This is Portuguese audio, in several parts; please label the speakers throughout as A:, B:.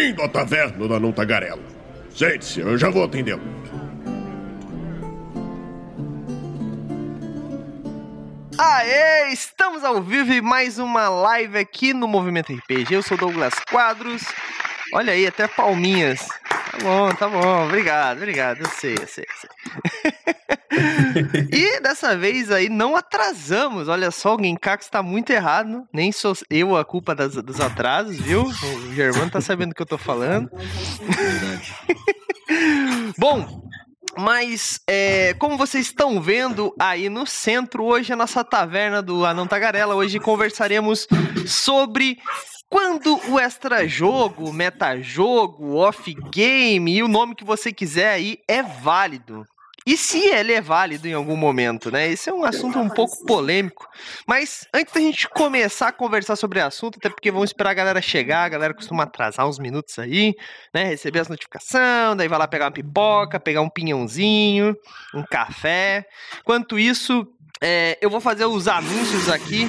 A: Bem-vindo à taverna da Não Tagarela. Sente-se, eu já vou atendê-lo.
B: Aê, estamos ao vivo e mais uma live aqui no Movimento RPG. Eu sou Douglas Quadros. Olha aí, até palminhas. Tá bom, tá bom. Obrigado, obrigado. Eu sei, eu sei, eu sei. e dessa vez aí não atrasamos. Olha só, o Genkaku está muito errado. Nem sou eu a culpa das, dos atrasos, viu? O Germano tá sabendo o que eu tô falando.
C: Verdade.
B: Bom, mas, é, como vocês estão vendo aí no centro, hoje é a nossa taverna do Anão Tagarela. Hoje conversaremos sobre quando o extra jogo, metajogo, off-game e o nome que você quiser aí é válido. E se ele é válido em algum momento, né? Esse é um assunto um pouco polêmico. Mas antes da gente começar a conversar sobre o assunto, até porque vamos esperar a galera chegar, a galera costuma atrasar uns minutos aí, né? Receber as notificações, daí vai lá pegar uma pipoca, pegar um pinhãozinho, um café. Enquanto isso, é, eu vou fazer os anúncios aqui,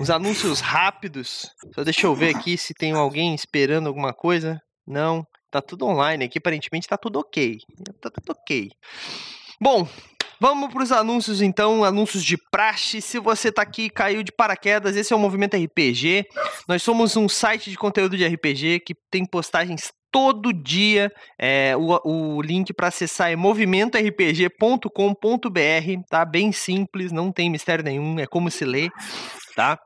B: os anúncios rápidos. Só deixa eu ver aqui se tem alguém esperando alguma coisa. Não, tá tudo online aqui, aparentemente tá tudo ok. Tá tudo ok. Bom, vamos para os anúncios então, anúncios de praxe. Se você tá aqui caiu de paraquedas, esse é o Movimento RPG. Nós somos um site de conteúdo de RPG que tem postagens todo dia. É, o, o link para acessar é movimentorpg.com.br, tá? Bem simples, não tem mistério nenhum, é como se lê, tá?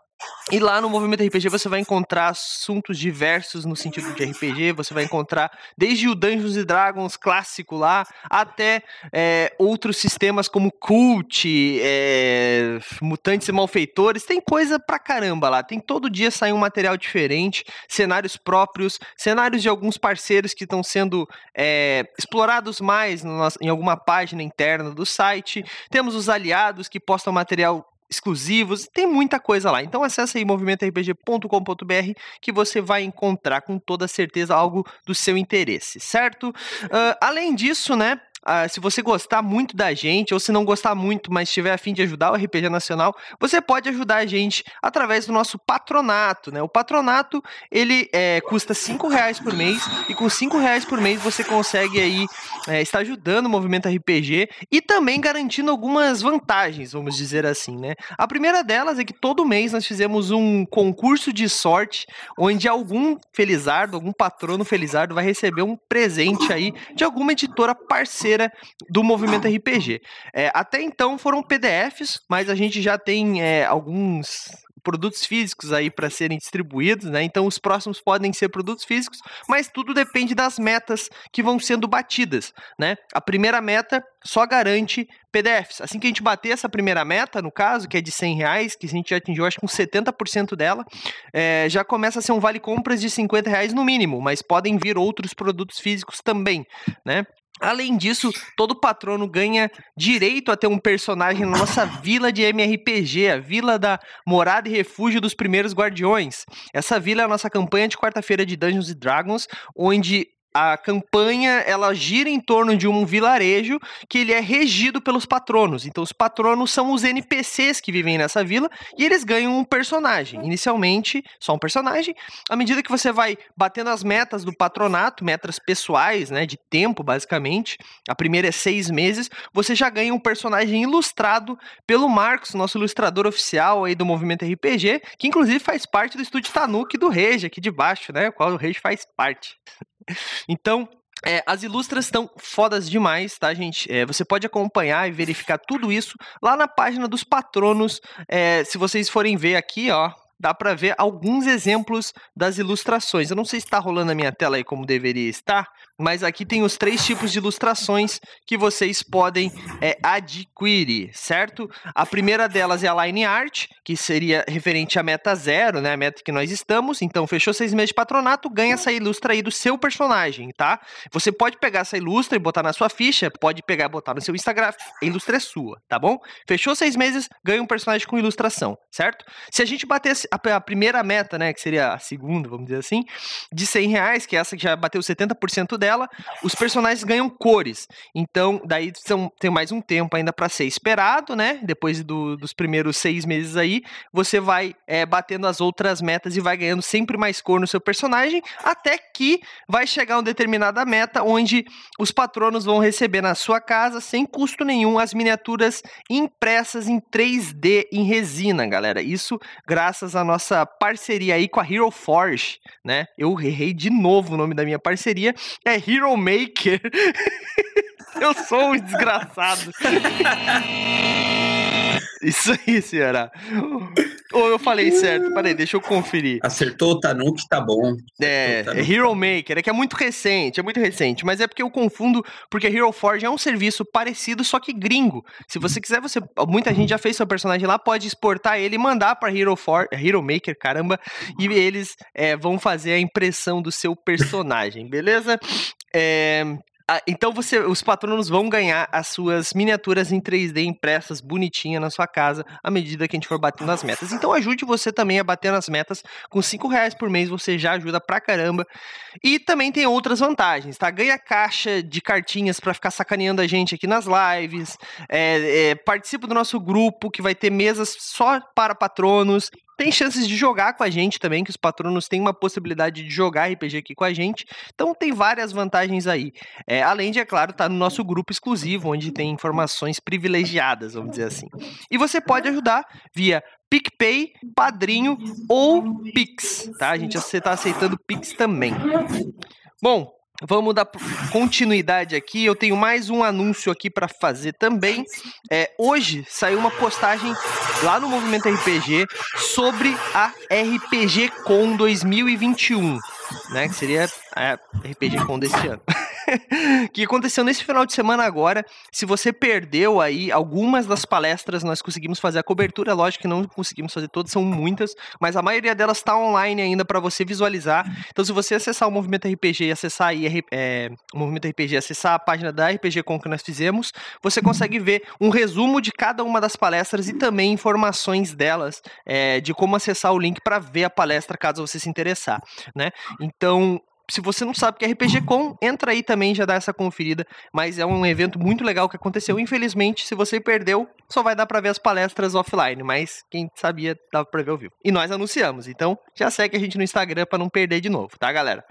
B: E lá no Movimento RPG você vai encontrar assuntos diversos no sentido de RPG. Você vai encontrar desde o Dungeons Dragons clássico lá até é, outros sistemas como Cult, é, Mutantes e Malfeitores. Tem coisa pra caramba lá. Tem todo dia sai um material diferente, cenários próprios, cenários de alguns parceiros que estão sendo é, explorados mais no, em alguma página interna do site. Temos os aliados que postam material exclusivos, tem muita coisa lá. Então acessa aí movimentorpg.com.br que você vai encontrar com toda certeza algo do seu interesse, certo? Uh, além disso, né? Uh, se você gostar muito da gente, ou se não gostar muito, mas tiver a fim de ajudar o RPG Nacional, você pode ajudar a gente através do nosso patronato, né? O patronato, ele é, custa cinco reais por mês, e com cinco reais por mês você consegue aí é, estar ajudando o movimento RPG e também garantindo algumas vantagens, vamos dizer assim, né? A primeira delas é que todo mês nós fizemos um concurso de sorte, onde algum felizardo, algum patrono felizardo vai receber um presente aí de alguma editora parceira do movimento RPG. É, até então foram PDFs, mas a gente já tem é, alguns produtos físicos aí para serem distribuídos, né? Então os próximos podem ser produtos físicos, mas tudo depende das metas que vão sendo batidas, né? A primeira meta só garante PDFs. Assim que a gente bater essa primeira meta, no caso, que é de 100 reais, que a gente já atingiu acho que uns 70% dela, é, já começa a ser um vale compras de 50 reais no mínimo, mas podem vir outros produtos físicos também, né? Além disso, todo patrono ganha direito a ter um personagem na nossa vila de MRPG, a Vila da Morada e Refúgio dos Primeiros Guardiões. Essa vila é a nossa campanha de quarta-feira de Dungeons Dragons, onde a campanha ela gira em torno de um vilarejo que ele é regido pelos patronos. Então os patronos são os NPCs que vivem nessa vila e eles ganham um personagem. Inicialmente, só um personagem. À medida que você vai batendo as metas do patronato, metas pessoais, né, de tempo basicamente, a primeira é seis meses, você já ganha um personagem ilustrado pelo Marcos, nosso ilustrador oficial aí do Movimento RPG, que inclusive faz parte do estúdio Tanuki do Rege aqui de baixo, né, o qual o Rege faz parte. Então, é, as ilustras estão fodas demais, tá, gente? É, você pode acompanhar e verificar tudo isso lá na página dos patronos. É, se vocês forem ver aqui, ó, dá para ver alguns exemplos das ilustrações. Eu não sei se está rolando a minha tela aí como deveria estar, mas aqui tem os três tipos de ilustrações que vocês podem é, adquirir, certo? A primeira delas é a Line Art, que seria referente à meta zero, né? A meta que nós estamos. Então, fechou seis meses de patronato, ganha essa ilustra aí do seu personagem, tá? Você pode pegar essa ilustra e botar na sua ficha, pode pegar e botar no seu Instagram, a ilustra é sua, tá bom? Fechou seis meses, ganha um personagem com ilustração, certo? Se a gente bater a, a, primeira meta, né, que seria a segunda, vamos dizer assim, de 100 reais, que é essa que já bateu 70% dela, os personagens ganham cores. Então, daí são, tem mais um tempo ainda para ser esperado, né? Depois do, dos primeiros seis meses aí, você vai é, batendo as outras metas e vai ganhando sempre mais cor no seu personagem, até que vai chegar uma determinada meta onde os patronos vão receber na sua casa, sem custo nenhum, as miniaturas impressas em 3D em resina, galera. Isso graças à nossa parceria aí com a Hero Forge, né? Eu errei de novo o nome da minha parceria, é Hero Maker. Eu sou um desgraçado. Isso aí, senhora. Ou eu falei certo? Peraí, deixa eu conferir.
C: Acertou o Tanuki, tá bom.
B: É, é Hero Maker, é que é muito recente, é muito recente, mas é porque eu confundo, porque Hero Forge é um serviço parecido, só que gringo. Se você quiser, você muita gente já fez seu personagem lá, pode exportar ele e mandar para Hero, For, Hero Maker, caramba, e eles é, vão fazer a impressão do seu personagem, beleza? É, ah, então você, os patronos vão ganhar as suas miniaturas em 3D impressas bonitinha na sua casa à medida que a gente for batendo as metas. Então ajude você também a bater nas metas. Com 5 reais por mês você já ajuda pra caramba. E também tem outras vantagens, tá? Ganha caixa de cartinhas para ficar sacaneando a gente aqui nas lives. É, é, participa do nosso grupo que vai ter mesas só para patronos tem chances de jogar com a gente também, que os patronos têm uma possibilidade de jogar RPG aqui com a gente. Então tem várias vantagens aí. É, além de, é claro, estar tá no nosso grupo exclusivo, onde tem informações privilegiadas, vamos dizer assim. E você pode ajudar via PicPay, Padrinho ou Pix, tá? A gente está aceitando Pix também. Bom, Vamos dar continuidade aqui. Eu tenho mais um anúncio aqui para fazer também. É, hoje saiu uma postagem lá no Movimento RPG sobre a RPG Com 2021, né? Que seria a RPG Com desse ano. que aconteceu nesse final de semana agora. Se você perdeu aí algumas das palestras, nós conseguimos fazer a cobertura. Lógico que não conseguimos fazer todas, são muitas, mas a maioria delas está online ainda para você visualizar. Então, se você acessar o Movimento RPG e acessar aí, é, o Movimento RPG, acessar a página da RPG Com que nós fizemos, você consegue ver um resumo de cada uma das palestras e também informações delas, é, de como acessar o link para ver a palestra, caso você se interessar, né? Então, se você não sabe o que é RPG Com, entra aí também já dá essa conferida. Mas é um evento muito legal que aconteceu. Infelizmente, se você perdeu, só vai dar para ver as palestras offline. Mas quem sabia, dava pra ver ao vivo. E nós anunciamos. Então, já segue a gente no Instagram para não perder de novo, tá, galera?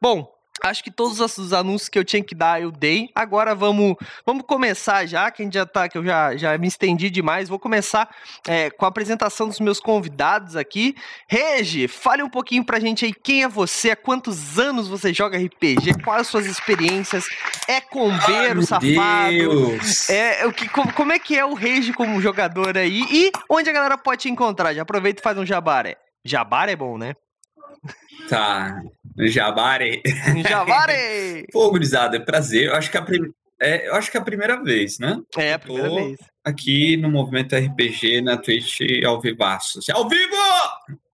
B: Bom, Acho que todos os anúncios que eu tinha que dar eu dei. Agora vamos, vamos começar já, que a gente já tá, que eu já, já me estendi demais. Vou começar é, com a apresentação dos meus convidados aqui. Regi, fale um pouquinho pra gente aí quem é você, há quantos anos você joga RPG, quais as suas experiências, é combeiro, Ai, safado. Deus. É, o que, como, como é que é o Regi como jogador aí e onde a galera pode te encontrar? Já aproveita e faz um jabaré. Jabaré é bom, né?
C: Tá. Jabare.
B: Jabare!
C: Pô, gurizada, é prazer. Eu acho que a prim... É, eu acho que é a primeira vez, né?
B: É, a primeira vez.
C: Aqui no Movimento RPG, na Twitch, ao vivaço. Ao vivo!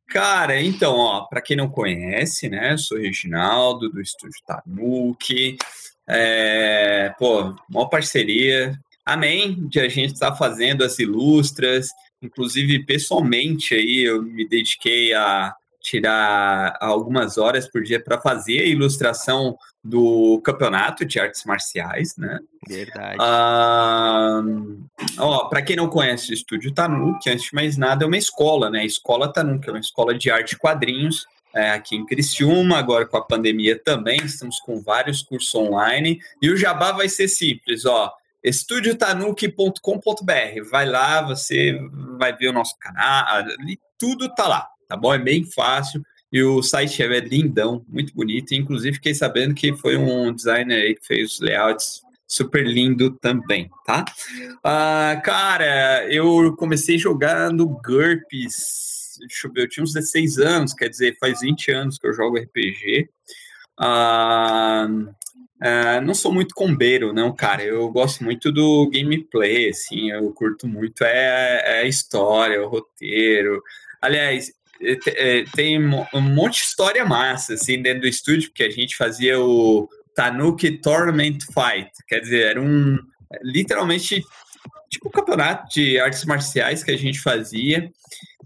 C: Cara, então, ó, pra quem não conhece, né? Eu sou o Reginaldo, do Estúdio Tanuki. É, pô, uma parceria. Amém de a gente estar tá fazendo as ilustras. Inclusive, pessoalmente, aí eu me dediquei a tirar algumas horas por dia para fazer a ilustração do campeonato de artes marciais, né?
B: Verdade.
C: Ah, ó, para quem não conhece o Estúdio Tanuki, antes de mais nada, é uma escola, né? A Escola Tanuki é uma escola de arte e quadrinhos é, aqui em Criciúma, agora com a pandemia também, estamos com vários cursos online. E o jabá vai ser simples, ó estudiotanuki.com.br. Vai lá, você vai ver o nosso canal, tudo tá lá tá bom? É bem fácil. E o site é lindão, muito bonito. Inclusive, fiquei sabendo que foi um designer aí que fez os layouts super lindo também, tá? Uh, cara, eu comecei jogando GURPS, deixa eu ver, eu tinha uns 16 anos, quer dizer, faz 20 anos que eu jogo RPG. Uh, uh, não sou muito combeiro, não, cara. Eu gosto muito do gameplay, assim, eu curto muito é, é a história, o roteiro. Aliás, é, tem um monte de história massa, assim, dentro do estúdio, porque a gente fazia o Tanuki Tournament Fight, quer dizer, era um, literalmente, tipo um campeonato de artes marciais que a gente fazia,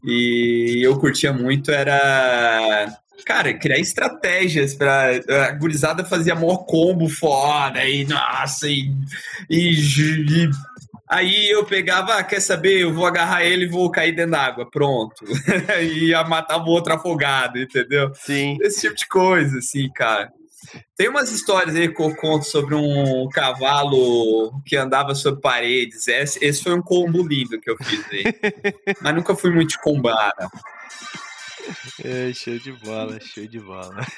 C: E eu curtia muito era cara, criar estratégias para a gurizada fazia maior combo foda e nossa e, e, e Aí eu pegava, ah, quer saber, eu vou agarrar ele e vou cair dentro d'água, pronto. e ia matar o outro afogado, entendeu?
B: Sim.
C: Esse tipo de coisa, assim, cara. Tem umas histórias aí que eu conto sobre um cavalo que andava sobre paredes. Esse, esse foi um combo lindo que eu fiz aí. Mas nunca fui muito de
B: é, show de bola, show de bola.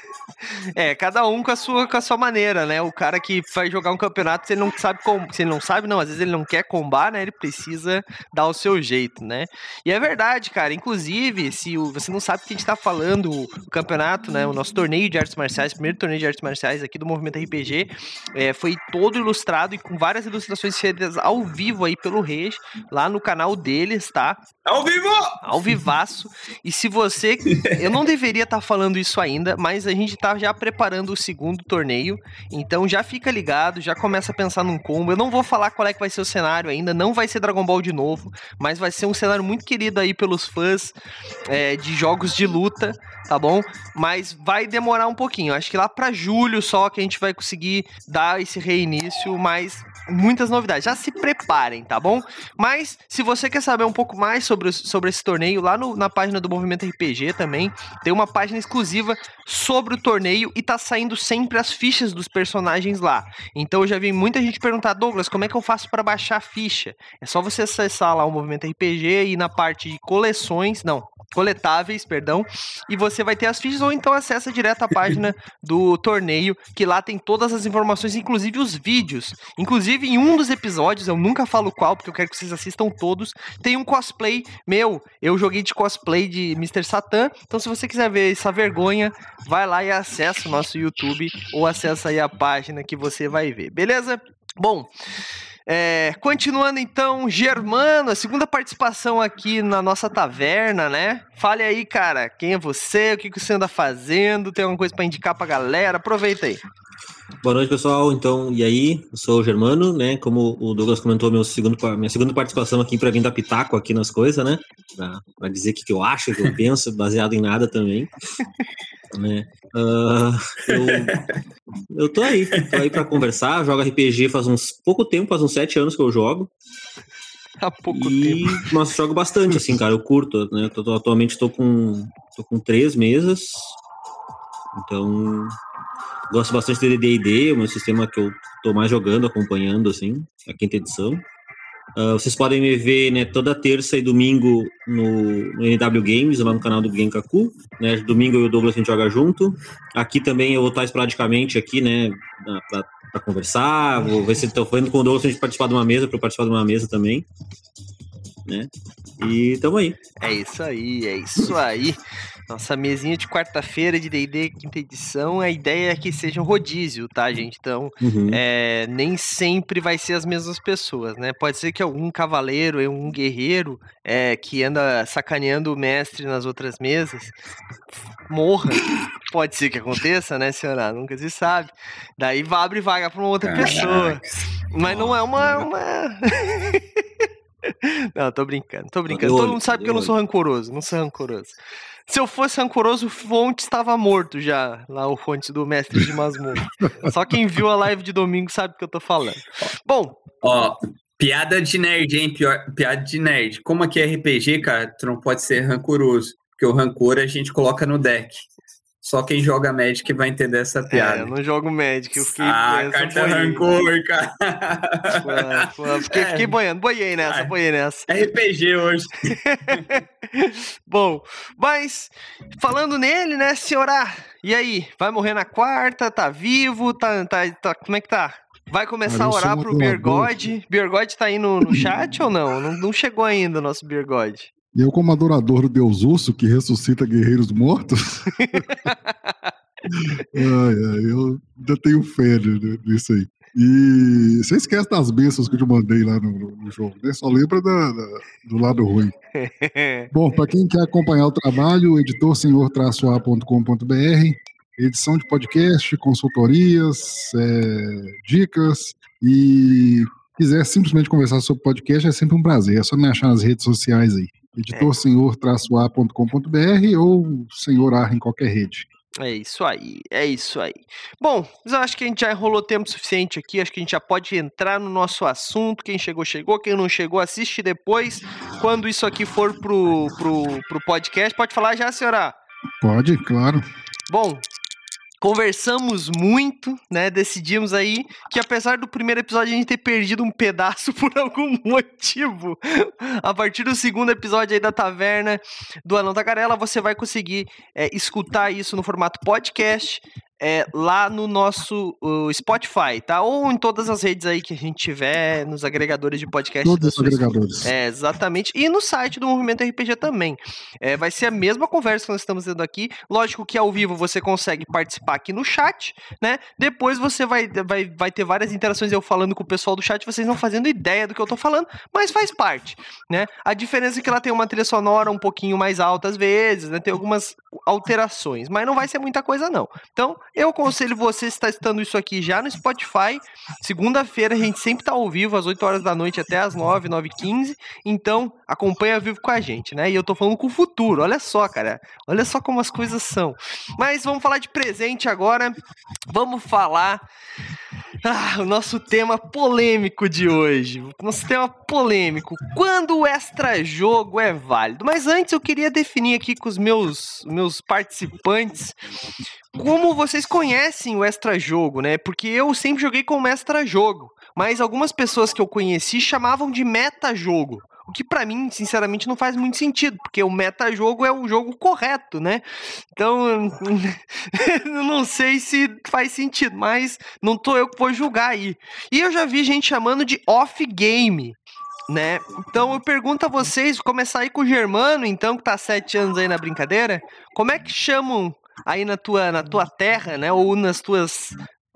B: É, cada um com a sua, com a sua maneira, né? O cara que vai jogar um campeonato, se ele não sabe como. Se ele não sabe, não, às vezes ele não quer combar, né? Ele precisa dar o seu jeito, né? E é verdade, cara. Inclusive, se o, você não sabe o que a gente tá falando, o campeonato, né? O nosso torneio de artes marciais, primeiro torneio de artes marciais aqui do Movimento RPG, é, foi todo ilustrado e com várias ilustrações feitas ao vivo aí pelo Reis, lá no canal deles, tá?
C: Ao vivo!
B: Ao vivaço. E se você eu não deveria estar tá falando isso ainda, mas a gente está já preparando o segundo torneio. Então já fica ligado, já começa a pensar num combo. Eu não vou falar qual é que vai ser o cenário ainda, não vai ser Dragon Ball de novo, mas vai ser um cenário muito querido aí pelos fãs é, de jogos de luta, tá bom? Mas vai demorar um pouquinho. Acho que lá para julho só que a gente vai conseguir dar esse reinício, mas muitas novidades. Já se preparem, tá bom? Mas se você quer saber um pouco mais sobre, sobre esse torneio, lá no, na página do Movimento RPG também tem uma página exclusiva sobre o torneio e tá saindo sempre as fichas dos personagens lá. Então eu já vi muita gente perguntar, Douglas, como é que eu faço para baixar a ficha? É só você acessar lá o Movimento RPG e na parte de coleções, não, coletáveis, perdão, e você vai ter as fichas ou então acessa direto a página do torneio, que lá tem todas as informações, inclusive os vídeos. Inclusive em um dos episódios, eu nunca falo qual, porque eu quero que vocês assistam todos, tem um cosplay meu. Eu joguei de cosplay de Mr. Satan, então se você quiser ver essa vergonha, vai lá e acessa o nosso YouTube ou acessa aí a página que você vai ver, beleza? Bom, é, continuando então, Germano, a segunda participação aqui na nossa taverna, né? Fale aí, cara, quem é você, o que, que você anda fazendo, tem alguma coisa para indicar pra galera? Aproveita aí.
D: Boa noite, pessoal. Então, e aí? Eu sou o Germano, né? Como o Douglas comentou, meu segundo, minha segunda participação aqui para vir dar pitaco aqui nas coisas, né? Para dizer o que, que eu acho, o que eu penso, baseado em nada também. né? Uh, eu, eu tô aí, tô aí para conversar. Jogo RPG faz uns pouco tempo, faz uns sete anos que eu jogo.
B: Há pouco
D: e,
B: tempo.
D: Mas jogo bastante, assim, cara. Eu curto, né? Tô, tô, atualmente tô com, tô com três mesas. Então, gosto bastante de D&D, o meu sistema que eu tô mais jogando, acompanhando, assim, a quinta edição. Uh, vocês podem me ver né, toda terça e domingo no, no NW Games, lá no canal do Genkaku. Né? Domingo eu e o Douglas a gente joga junto. Aqui também eu vou estar esporadicamente aqui, né, para conversar. Vou ver se estou falando com o Douglas a gente participar de uma mesa, para participar de uma mesa também. Né? E tamo aí.
B: É isso aí, é isso aí. Nossa mesinha de quarta-feira de D&D quinta edição, a ideia é que seja um rodízio, tá, gente? Então, uhum. é, nem sempre vai ser as mesmas pessoas, né? Pode ser que algum cavaleiro, um guerreiro é, que anda sacaneando o mestre nas outras mesas morra. Pode ser que aconteça, né, senhora? Nunca se sabe. Daí vai abre vaga para uma outra Caraca. pessoa. Mas não é uma... uma... não, tô brincando, tô brincando. Todo mundo sabe que eu não sou rancoroso, não sou rancoroso. Se eu fosse rancoroso, o Fonte estava morto já, lá o Fonte do Mestre de Masmorra. Só quem viu a live de domingo sabe o que eu tô falando. Bom.
C: Ó, piada de nerd, hein? Pior, piada de nerd. Como aqui é RPG, cara, tu não pode ser rancoroso. Porque o rancor a gente coloca no deck. Só quem joga Magic vai entender essa piada.
B: É, eu não jogo Magic, eu fiquei.
C: Ah, carta rancor, cara.
B: fiquei, é. fiquei boiando, boiei nessa, ah, boiei nessa.
C: RPG hoje.
B: Bom, mas falando nele, né, senhora? E aí, vai morrer na quarta? Tá vivo? Tá, tá, tá como é que tá? Vai começar a orar pro Bergode. Bergode tá aí no, no chat ou não? não? Não chegou ainda o nosso Bergode.
E: Eu, como adorador do Deus Urso, que ressuscita guerreiros mortos, eu ainda tenho fé nisso aí. E você esquece das bênçãos que eu te mandei lá no, no jogo, né? Só lembra da, da, do lado ruim. Bom, para quem quer acompanhar o trabalho, editor-a.com.br, edição de podcast, consultorias, é, dicas e quiser simplesmente conversar sobre podcast, é sempre um prazer. É só me achar nas redes sociais aí. editorsenhor-a.com.br ou senhor A em qualquer rede.
B: É isso aí, é isso aí. Bom, eu acho que a gente já enrolou tempo suficiente aqui, acho que a gente já pode entrar no nosso assunto. Quem chegou, chegou. Quem não chegou, assiste depois. Quando isso aqui for pro, pro, pro podcast, pode falar já, senhora?
E: Pode, claro.
B: Bom, conversamos muito, né? Decidimos aí que apesar do primeiro episódio a gente ter perdido um pedaço por algum motivo, a partir do segundo episódio aí da Taverna do Anão Tagarela, você vai conseguir é, escutar isso no formato podcast é, lá no nosso Spotify, tá? Ou em todas as redes aí que a gente tiver, nos agregadores de podcast.
E: Todos os agregadores.
B: É, exatamente. E no site do Movimento RPG também. É, vai ser a mesma conversa que nós estamos tendo aqui. Lógico que ao vivo você consegue participar aqui no chat, né? Depois você vai, vai, vai ter várias interações eu falando com o pessoal do chat, vocês não fazendo ideia do que eu tô falando, mas faz parte, né? A diferença é que ela tem uma trilha sonora um pouquinho mais alta às vezes, né? Tem algumas alterações, mas não vai ser muita coisa não. Então, eu aconselho você estar estando isso aqui já no Spotify. Segunda-feira a gente sempre está ao vivo, às 8 horas da noite até às 9, 9 e 15. Então, acompanha ao vivo com a gente, né? E eu tô falando com o futuro, olha só, cara. Olha só como as coisas são. Mas vamos falar de presente agora. Vamos falar. Ah, o nosso tema polêmico de hoje. Nosso tema polêmico. Quando o extra-jogo é válido? Mas antes eu queria definir aqui com os meus, meus participantes como vocês conhecem o extra-jogo, né? Porque eu sempre joguei como extra-jogo, mas algumas pessoas que eu conheci chamavam de meta-jogo. O que para mim, sinceramente, não faz muito sentido, porque o meta-jogo é o jogo correto, né? Então, não sei se faz sentido, mas não tô eu que vou julgar aí. E eu já vi gente chamando de off-game, né? Então eu pergunto a vocês, começar aí com o Germano, então, que tá sete anos aí na brincadeira, como é que chamam aí na tua, na tua terra, né? Ou nas tuas.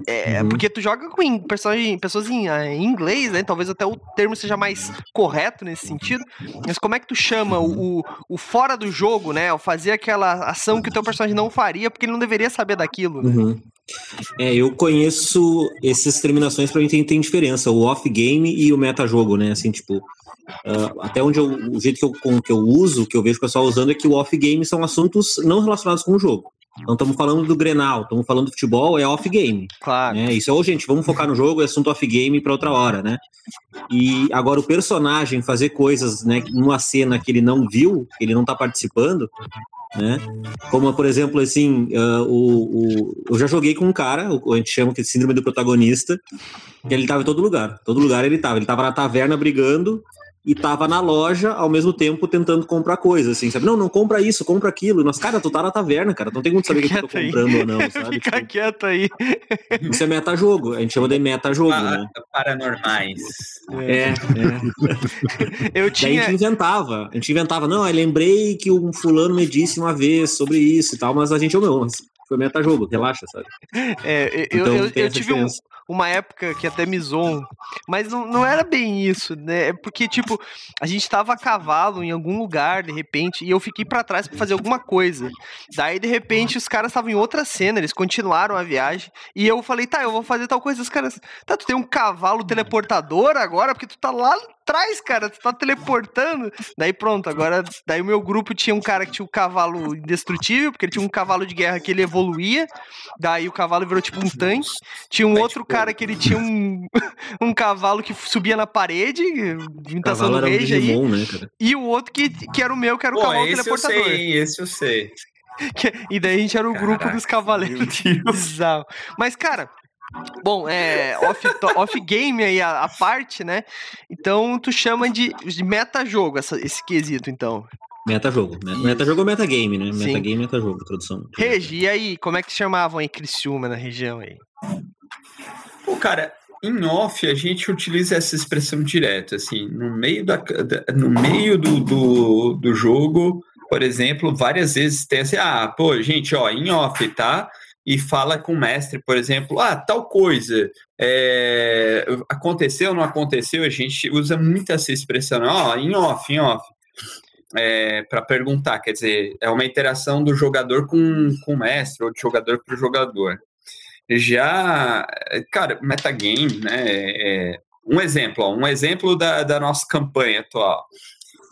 B: É, uhum. Porque tu joga com personagem, pessoas em, ah, em, inglês, né? Talvez até o termo seja mais correto nesse sentido. Mas como é que tu chama o, o fora do jogo, né? Ao fazer aquela ação que o teu personagem não faria, porque ele não deveria saber daquilo. Né?
D: Uhum. É, eu conheço essas terminações para mim tem, tem diferença, o off-game e o meta-jogo, né? Assim, tipo, uh, até onde eu, o jeito que eu, que eu uso, que eu vejo o pessoal usando é que o off-game são assuntos não relacionados com o jogo. Então estamos falando do Grenal, estamos falando do futebol, é off-game.
B: Claro.
D: Né? Isso é, ô, gente, vamos focar no jogo, é assunto off-game para outra hora, né? E agora o personagem fazer coisas, né, numa cena que ele não viu, que ele não está participando, né? Como, por exemplo, assim, uh, o, o, eu já joguei com um cara, a gente chama de síndrome do protagonista, que ele estava em todo lugar. Todo lugar ele estava. Ele estava na taverna brigando, e tava na loja ao mesmo tempo tentando comprar coisas, assim, sabe? Não, não compra isso, compra aquilo. Nossa, cara, tu tá na taverna, cara, não tem como saber o que eu tô comprando aí. ou não, sabe?
B: Fica tipo, quieto aí.
D: Isso é meta-jogo, a gente chama de meta-jogo,
C: ah,
D: né?
C: Paranormais.
D: É, é.
B: Eu tinha...
D: Daí a gente inventava, a gente inventava, não, eu lembrei que um fulano me disse uma vez sobre isso e tal, mas a gente, oh, meu, foi meta-jogo, relaxa, sabe?
B: É, eu, então, eu, eu tive um, uma época que até me zoam, mas não, não era bem isso, né? É porque, tipo, a gente tava a cavalo em algum lugar, de repente, e eu fiquei para trás para fazer alguma coisa. Daí, de repente, os caras estavam em outra cena, eles continuaram a viagem, e eu falei, tá, eu vou fazer tal coisa. Os caras, tá, tu tem um cavalo teleportador agora, porque tu tá lá atrás, cara, tu tá teleportando. Daí pronto, agora, daí o meu grupo tinha um cara que tinha um cavalo indestrutível, porque ele tinha um cavalo de guerra que ele evoluía, daí o cavalo virou tipo um tanque. Tinha um outro cara que ele tinha um, um cavalo que subia na parede, imitação do rage um aí. Né, e o outro que, que era o meu, que era o Pô, cavalo esse teleportador.
C: Eu sei, esse eu sei.
B: e daí a gente era o Caraca, grupo dos cavaleiros. Bizarro. Mas, cara, Bom, é off, off game aí a, a, parte, né? Então tu chama de, de meta-jogo esse quesito, então.
D: Meta-jogo. Meta-jogo ou meta-game, né? Meta-game, meta-jogo, tradução.
B: Regi, e aí, como é que chamavam aí Criciúma na região aí?
C: Pô, cara, em off a gente utiliza essa expressão direta, assim, no meio, da, no meio do, do, do jogo, por exemplo, várias vezes tem assim, ah, pô, gente, ó, em off, tá? E fala com o mestre, por exemplo, ah, tal coisa é, aconteceu não aconteceu, a gente usa muito essa expressão, ó, em off, em off, é, para perguntar, quer dizer, é uma interação do jogador com, com o mestre, ou de jogador para o jogador. Já, cara, metagame, né, é, um exemplo, ó, um exemplo da, da nossa campanha atual.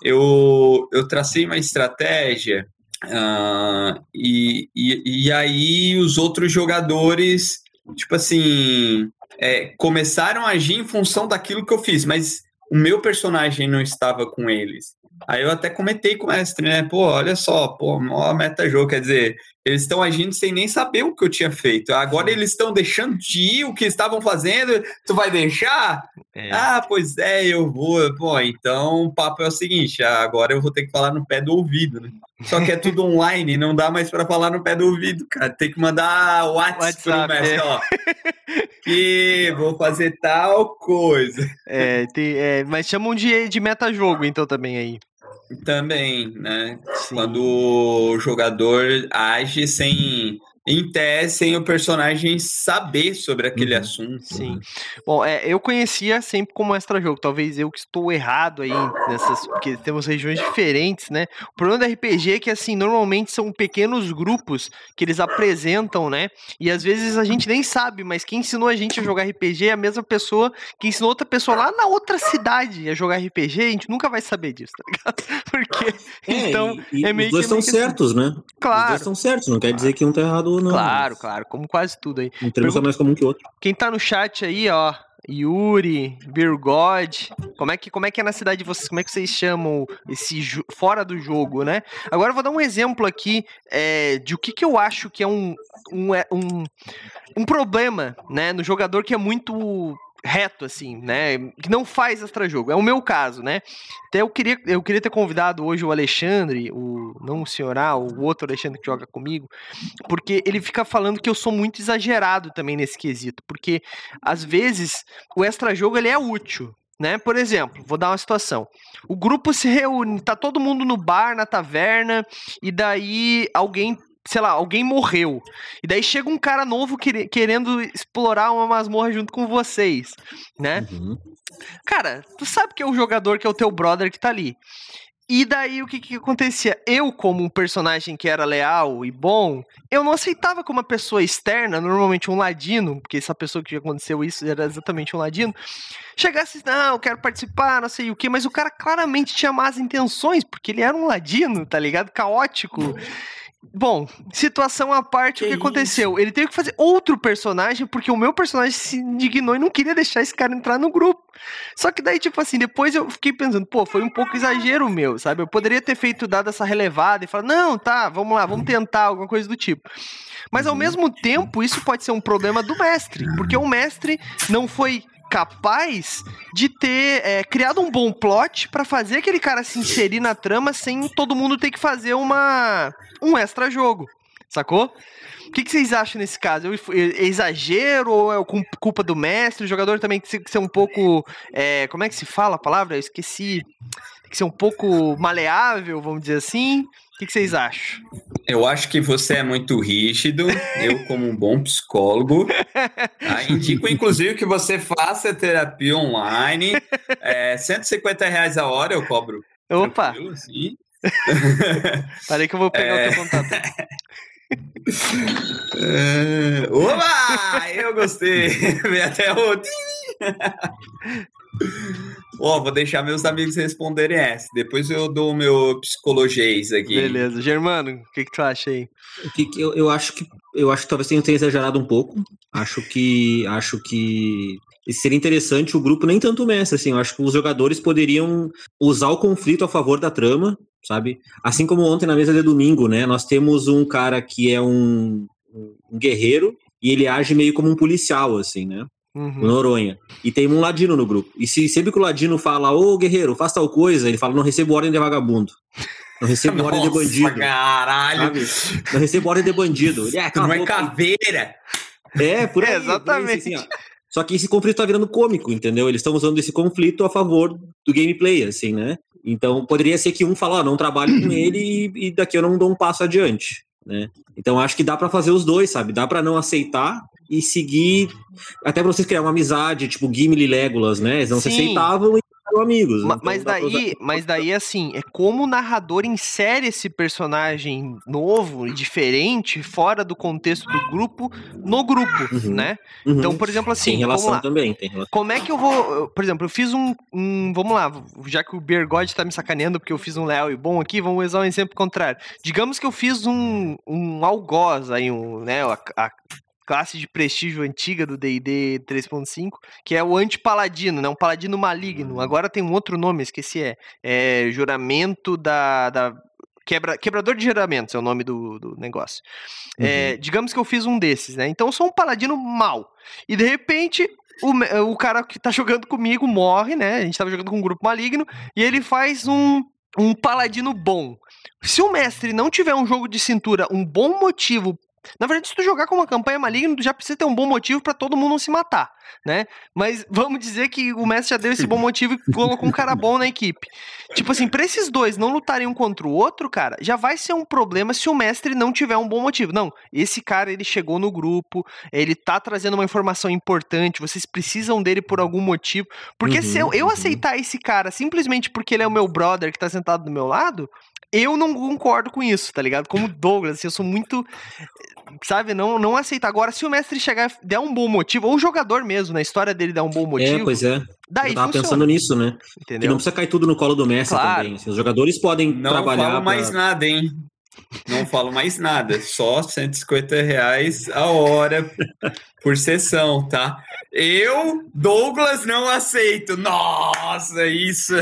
C: eu, eu tracei uma estratégia uh, e, e, e aí os outros jogadores, tipo assim, é, começaram a agir em função daquilo que eu fiz, mas o meu personagem não estava com eles. Aí eu até comentei com o mestre, né? Pô, olha só, pô, meta-jogo, quer dizer, eles estão agindo sem nem saber o que eu tinha feito. Agora eles estão deixando de ir o que estavam fazendo, tu vai deixar? É. Ah, pois é, eu vou. Pô, então o papo é o seguinte, agora eu vou ter que falar no pé do ouvido, né? Só que é tudo online, não dá mais para falar no pé do ouvido, cara. Tem que mandar WhatsApp, WhatsApp pro mestre, é. ó. Que vou fazer tal coisa.
B: É, tem, é mas chamam de, de meta-jogo, então, também aí.
C: Também, né? Sim. Quando o jogador age sem em tese, sem o personagem saber sobre aquele uhum. assunto.
B: Sim. Né? Bom, é, eu conhecia sempre como extra-jogo. Talvez eu que estou errado aí nessas. Porque temos regiões diferentes, né? O problema do RPG é que, assim, normalmente são pequenos grupos que eles apresentam, né? E às vezes a gente nem sabe, mas quem ensinou a gente a jogar RPG é a mesma pessoa que ensinou outra pessoa lá na outra cidade a jogar RPG. A gente nunca vai saber disso, tá ligado? Porque.
D: É, então, e, é meio os dois estão certos, né?
B: Claro. Os
D: dois estão certos, não quer dizer que um tá errado não.
B: Claro, claro, como quase tudo aí.
D: Um termo Pergun... mais comum que outro.
B: Quem tá no chat aí, ó, Yuri, Birgod, como é que como é que é na cidade de vocês? Como é que vocês chamam esse fora do jogo, né? Agora eu vou dar um exemplo aqui é, de o que, que eu acho que é um, um, é, um, um problema, né, no jogador que é muito reto, assim, né? Que não faz extra-jogo. É o meu caso, né? Até eu queria, eu queria ter convidado hoje o Alexandre, o não o senhoral, o outro Alexandre que joga comigo, porque ele fica falando que eu sou muito exagerado também nesse quesito, porque às vezes o extra-jogo ele é útil, né? Por exemplo, vou dar uma situação. O grupo se reúne, tá todo mundo no bar, na taverna, e daí alguém sei lá, alguém morreu. E daí chega um cara novo querendo explorar uma masmorra junto com vocês, né? Uhum. Cara, tu sabe que é o jogador que é o teu brother que tá ali. E daí o que, que acontecia? Eu, como um personagem que era leal e bom, eu não aceitava como uma pessoa externa, normalmente um ladino, porque essa pessoa que aconteceu isso era exatamente um ladino, chegasse, não, eu quero participar, não sei o que, mas o cara claramente tinha más intenções, porque ele era um ladino, tá ligado? Caótico. Bom, situação à parte, que o que aconteceu? Isso? Ele teve que fazer outro personagem, porque o meu personagem se indignou e não queria deixar esse cara entrar no grupo. Só que daí, tipo assim, depois eu fiquei pensando, pô, foi um pouco exagero meu, sabe? Eu poderia ter feito, dado essa relevada e falar, não, tá, vamos lá, vamos tentar, alguma coisa do tipo. Mas ao mesmo tempo, isso pode ser um problema do mestre, porque o mestre não foi capaz de ter é, criado um bom plot para fazer aquele cara se inserir na trama sem todo mundo ter que fazer uma um extra jogo, sacou? O que, que, vocês acham nesse caso? É exagero ou é culpa do mestre? O jogador também tem que ser um pouco. É, como é que se fala a palavra? Eu esqueci. Tem que ser um pouco maleável, vamos dizer assim. O que, que, vocês acham?
C: Eu acho que você é muito rígido. Eu, como um bom psicólogo, tá? indico inclusive que você faça terapia online. É, 150 reais a hora eu cobro.
B: Opa! Assim. Parei que eu vou pegar é... o teu contato.
C: É... Oba! Eu gostei! Vem até o. Ó, oh, vou deixar meus amigos responderem essa. Depois eu dou o meu psicologês aqui.
B: Beleza. Germano, o que, que tu acha aí?
D: Eu, eu, acho que eu acho que talvez tenha exagerado um pouco. Acho que acho que seria interessante o grupo, nem tanto o mestre, assim, eu acho que os jogadores poderiam usar o conflito a favor da trama, sabe? Assim como ontem na mesa de domingo, né? Nós temos um cara que é um, um guerreiro e ele age meio como um policial, assim, né? Uhum. Noronha. E tem um ladino no grupo. E se sempre que o ladino fala, ô guerreiro, faz tal coisa, ele fala, não recebo ordem de vagabundo. Não recebo ordem de bandido.
C: caralho.
D: Sabe? Não recebo ordem de bandido.
C: Ele, é, não é caveira.
D: É, por aí. É,
B: exatamente.
D: Por aí, assim, Só que esse conflito tá virando cômico, entendeu? Eles estão usando esse conflito a favor do gameplay, assim, né? Então poderia ser que um fala, oh, não trabalho com ele e, e daqui eu não dou um passo adiante, né? Então acho que dá para fazer os dois, sabe? Dá para não aceitar e seguir, até pra vocês criar uma amizade, tipo Gimli e Legolas, né? Eles não Sim. se aceitavam e eram amigos.
B: Ma-
D: então
B: Mas
D: dá pra
B: daí, mas daí, assim, é como o narrador insere esse personagem novo e diferente fora do contexto do grupo no grupo,
D: Uhum.
B: né?
D: Uhum.
B: Então, por exemplo, assim,
D: tem
B: vamos
D: relação
B: lá.
D: também, tem relação.
B: Como é que eu vou. Por exemplo, eu fiz um. um- vamos lá, já que o Bergode tá me sacaneando porque eu fiz um leal e bom aqui, vamos usar um exemplo contrário. Digamos que eu fiz um, um algoz aí, um, né? A, a classe de prestígio antiga do DD 3.5, que é o anti-paladino, né? Um paladino maligno. Agora tem um outro nome, esqueci, é, é juramento da. da Quebra, quebrador de juramentos é o nome do, do negócio. É, digamos que eu fiz um desses, né? Então eu sou um paladino mau. E de repente o, o cara que tá jogando comigo morre, né? A gente tava jogando com um grupo maligno e ele faz um, um paladino bom. Se o mestre não tiver um jogo de cintura, um bom motivo. Na verdade, se tu jogar com uma campanha maligna, tu já precisa ter um bom motivo pra todo mundo não se matar, né? Mas vamos dizer que o mestre já deu esse bom motivo e colocou um cara bom na equipe. Tipo assim, pra esses dois não lutarem um contra o outro, cara, já vai ser um problema se o mestre não tiver um bom motivo. Não, esse cara ele chegou no grupo, ele tá trazendo uma informação importante, vocês precisam dele por algum motivo. Porque se eu,
D: Uhum,
B: eu
D: uhum.
B: aceitar esse cara simplesmente porque ele é o meu brother que tá sentado do meu lado, eu não concordo com isso, tá ligado? Como Douglas, assim, eu sou muito. Sabe, não, não aceitar. Agora, se o mestre chegar e der um bom motivo, ou o jogador mesmo, na história dele der um bom motivo,
D: É, pois é.
B: daí
D: eu tava
B: funciona,
D: pensando nisso, né? Que
B: entendeu?
D: não precisa cair tudo no colo do mestre
B: Claro.
D: também. assim, os jogadores podem
C: Não
D: trabalhar.
C: falo mais
D: pra-
C: nada, hein? Não falo mais nada. Só 150 reais a hora por sessão, tá? Eu, Douglas, não aceito. Nossa, isso.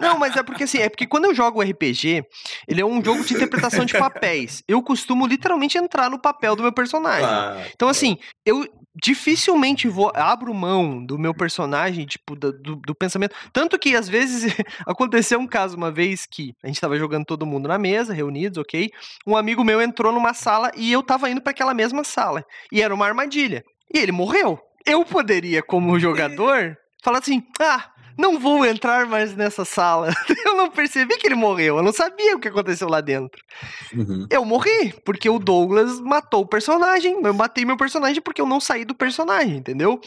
B: Não, mas é porque assim, é porque quando eu jogo RPG, ele é um jogo de interpretação de papéis. Eu costumo literalmente entrar no papel do meu personagem.
C: Ah,
B: Então, assim, eu dificilmente vou abro mão do meu personagem, tipo, do, do, do pensamento. Tanto que, às vezes, aconteceu um caso uma vez que a gente tava jogando todo mundo na mesa, reunidos, ok? Um amigo meu entrou numa sala e eu tava indo pra aquela mesma sala. E era uma armadilha. E ele morreu. Eu poderia, como jogador, falar assim: ah. Não vou entrar mais nessa sala. Eu não percebi que ele morreu. Eu não sabia o que aconteceu lá dentro.
D: Uhum.
B: Eu morri, porque o Douglas matou o personagem. Eu matei meu personagem porque eu não saí do personagem, entendeu?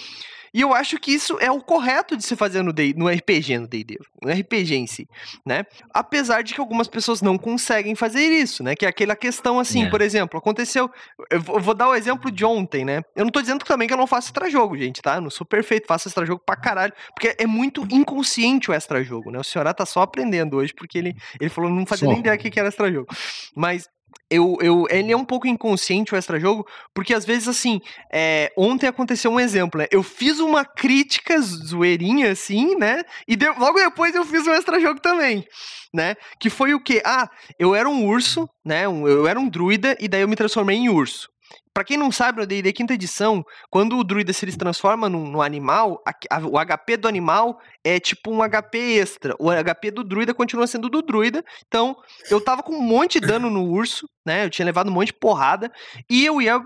B: E eu acho que isso é o correto de se fazer no, D- no RPG, no D&D, no RPG em si, né? Apesar de que algumas pessoas não conseguem fazer isso, né? Que é aquela questão assim,
D: É.
B: por exemplo, aconteceu... Eu vou dar o exemplo de ontem, né? Eu não tô dizendo também que eu não faço extra-jogo, gente, tá? Eu não sou perfeito, faço extra-jogo pra caralho, porque é muito inconsciente o extra-jogo, né? O senhorá tá só aprendendo hoje, porque ele, ele falou não fazia
E: Só.
B: nem ideia que que era extra-jogo. Mas eu, eu, ele é um pouco inconsciente o extra-jogo, porque às vezes, assim, é, ontem aconteceu um exemplo, né? Eu fiz uma crítica zoeirinha, assim, né? E de- logo depois eu fiz um extra-jogo também, né? Que foi o quê? Ah, eu era um urso, né? um- eu era um druida, e daí eu me transformei em urso. Pra quem não sabe, no D&D quinta edição, quando o druida se transforma num, num animal, a- a- o HP do animal é tipo um HP extra. O HP do druida continua sendo do druida. Então, eu tava com um monte de dano no urso, né? Eu tinha levado um monte de porrada. E eu ia.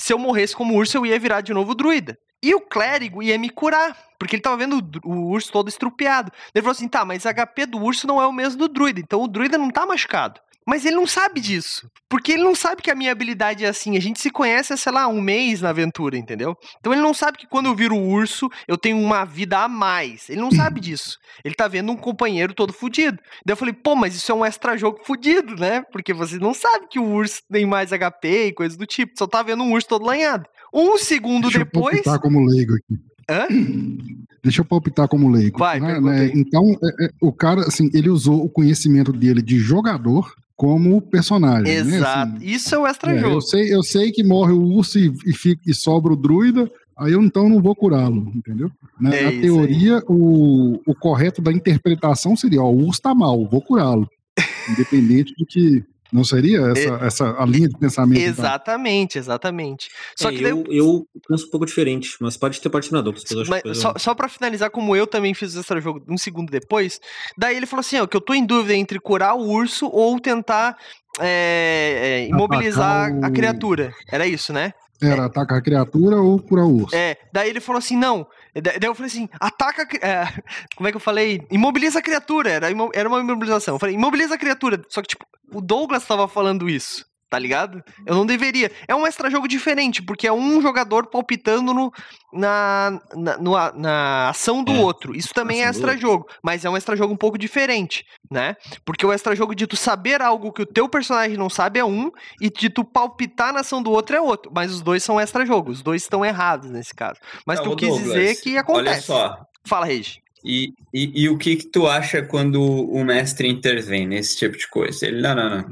B: Se eu morresse como urso, eu ia virar de novo druida. E o clérigo ia me curar, porque ele tava vendo o, o urso todo estrupiado. Ele falou assim: tá, mas HP do urso não é o mesmo do druida, então o druida não tá machucado. Mas ele não sabe disso. Porque ele não sabe que a minha habilidade é assim. A gente se conhece há, sei lá, um mês na aventura, entendeu? Então ele não sabe que quando eu viro urso, eu tenho uma vida a mais. Ele não sabe disso. Ele tá vendo um companheiro todo fudido. Daí eu falei, pô, mas isso é um extra jogo fudido, né? Porque você não sabe que o urso tem mais HP e coisas do tipo. Só tá vendo um urso todo lanhado. Um segundo
E: Deixa
B: depois.
E: eu palpitar como leigo aqui.
B: Hã?
E: Deixa eu palpitar como leigo.
B: Vai,
E: Né. Então, é, é, o cara, assim, ele usou o conhecimento dele de jogador como personagem. Né?
B: Exato.
E: Assim,
B: Isso é o extra
E: é,
B: jogo.
E: eu, sei, eu sei que morre o urso e, e, fica, e sobra o druida, aí eu então não vou curá-lo, entendeu? Na,
B: É
E: na
B: aí.
E: teoria, o, o correto da interpretação seria: ó, o urso tá mal, vou curá-lo. Independente do que. Não seria essa, essa a linha de pensamento? então?
B: Exatamente, exatamente. Só
D: É,
B: que daí
D: eu, eu penso um pouco diferente, mas pode ter patrocinador.
B: Mas
D: que
B: só,
D: eu-
B: só pra finalizar, como eu também fiz o extra jogo um segundo depois, daí ele falou assim, ó, que eu tô em dúvida entre curar o urso ou tentar é, é, imobilizar
E: Atacar
B: a
E: o-
B: criatura. Era isso, né?
E: Era atacar a criatura ou curar o urso?
B: É, daí ele falou assim, não. Da- Daí eu falei assim, ataca. é, como é que eu falei? Imobiliza a criatura. Era, era uma imobilização. Eu falei, imobiliza a criatura. Só que, tipo, o Douglas tava falando isso. Tá ligado? Eu não deveria. É um extra-jogo diferente, porque é um jogador palpitando no, na, na, no- na ação do
D: É,
B: outro. Isso também é extra-jogo, mas é um extra-jogo um pouco diferente, né? Porque o extra-jogo de tu saber algo que o teu personagem não sabe é um, e de tu palpitar na ação do outro é outro. Mas os dois são extra-jogo, os dois estão errados nesse caso. Mas
C: Não,
B: tu
C: ô,
B: quis
C: Douglas,
B: dizer que acontece.
C: Olha só,
B: Fala, Regi.
C: E, e, e o que que tu acha quando o mestre intervém nesse tipo de coisa? Ele, não, não, não.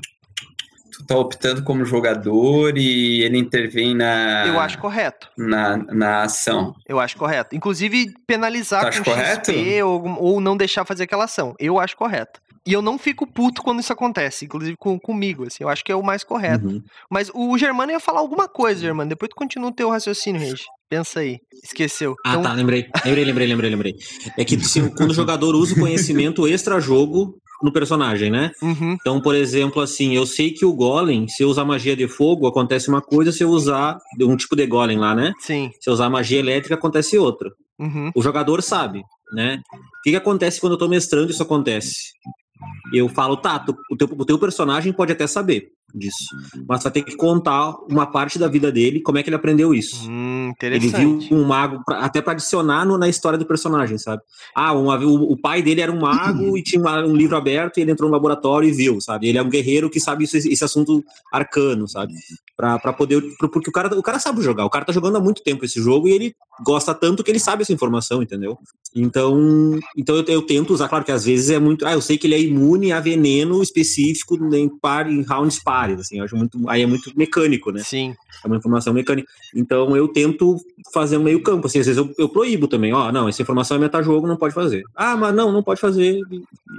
C: Tu tá optando como jogador e ele intervém na,
B: Eu acho correto.
C: na, na ação.
B: Eu acho correto. Inclusive, penalizar
C: Tu
B: com
C: correto?
B: XP ou, ou não deixar fazer aquela ação. Eu acho correto. E eu não fico puto quando isso acontece, inclusive com, comigo, assim. Eu acho que é o mais correto.
D: Uhum.
B: Mas o Germano ia falar alguma coisa, Germano. Depois tu continua o teu raciocínio, Regi. Pensa aí. Esqueceu.
D: Ah,
B: Então,
D: tá, lembrei. Lembrei, lembrei, lembrei, lembrei. É que se, quando o jogador usa o conhecimento extra-jogo no personagem, né?
B: uhum,
D: Então, por exemplo, assim, eu sei que o Golem, se eu usar magia de fogo, acontece uma coisa, se eu usar um tipo de Golem lá, né?
B: sim.
D: Se eu usar magia elétrica, acontece outra.
B: Uhum,
D: O jogador sabe, né? O que, que acontece quando eu tô mestrando isso acontece? Eu falo, tá, tu- o teu, o teu personagem pode até saber disso, mas vai ter que contar uma parte da vida dele, como é que ele aprendeu isso.
B: hum,
D: Ele viu um mago, pra- até pra adicionar no- na história do personagem, sabe? Ah, uma, o, o pai dele era um mago e tinha uma- um livro aberto e ele entrou no laboratório e viu, sabe? Ele é um guerreiro que sabe isso- esse assunto arcano, sabe? Pra, pra poder. pro- Porque o cara, o cara sabe jogar, o cara tá jogando há muito tempo esse jogo e ele gosta tanto que ele sabe essa informação, entendeu? Então, então eu, eu tento usar, claro que às vezes é muito. Ah, eu sei que ele é imune a veneno específico em, par, em rounds pares, assim, eu acho muito. Aí é muito mecânico, né?
B: Sim.
D: É uma informação mecânica. Então eu tento fazer um meio campo. Assim, às vezes eu, eu proíbo também. Ó, não, essa informação é metajogo, não pode fazer. Ah, mas não, não pode fazer.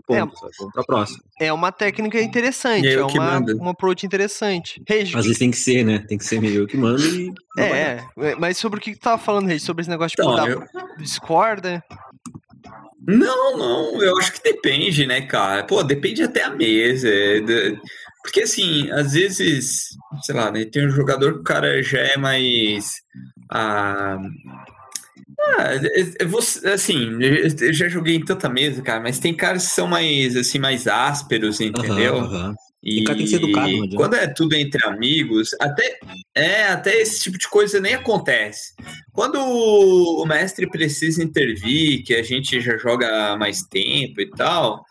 D: Ponto. sabe? Vamos pra próxima.
B: É uma técnica interessante. É
C: que
B: uma, um approach interessante.
D: Às vezes tem que ser, né? Tem que ser meio eu que manda e.
B: É, é, mas sobre o que tu tava falando, Regi? Sobre esse negócio de
C: Então,
B: mudar
C: eu,
B: discorda?
C: Não, não, eu acho que depende, né, cara? Pô, depende até a mesa. é, de- Porque, assim, às vezes, sei lá, né, tem um jogador que o cara já é mais. Ah, ah, é- é você- assim, eu já joguei em tanta mesa, cara, mas tem caras que são mais, assim, mais ásperos, entendeu?
D: Aham, aham.
C: E
D: o cara tem que ser educado, não adianta.
C: quando é tudo entre amigos, até é até esse tipo de coisa nem acontece. Quando o mestre precisa intervir, que a gente já joga mais tempo e tal,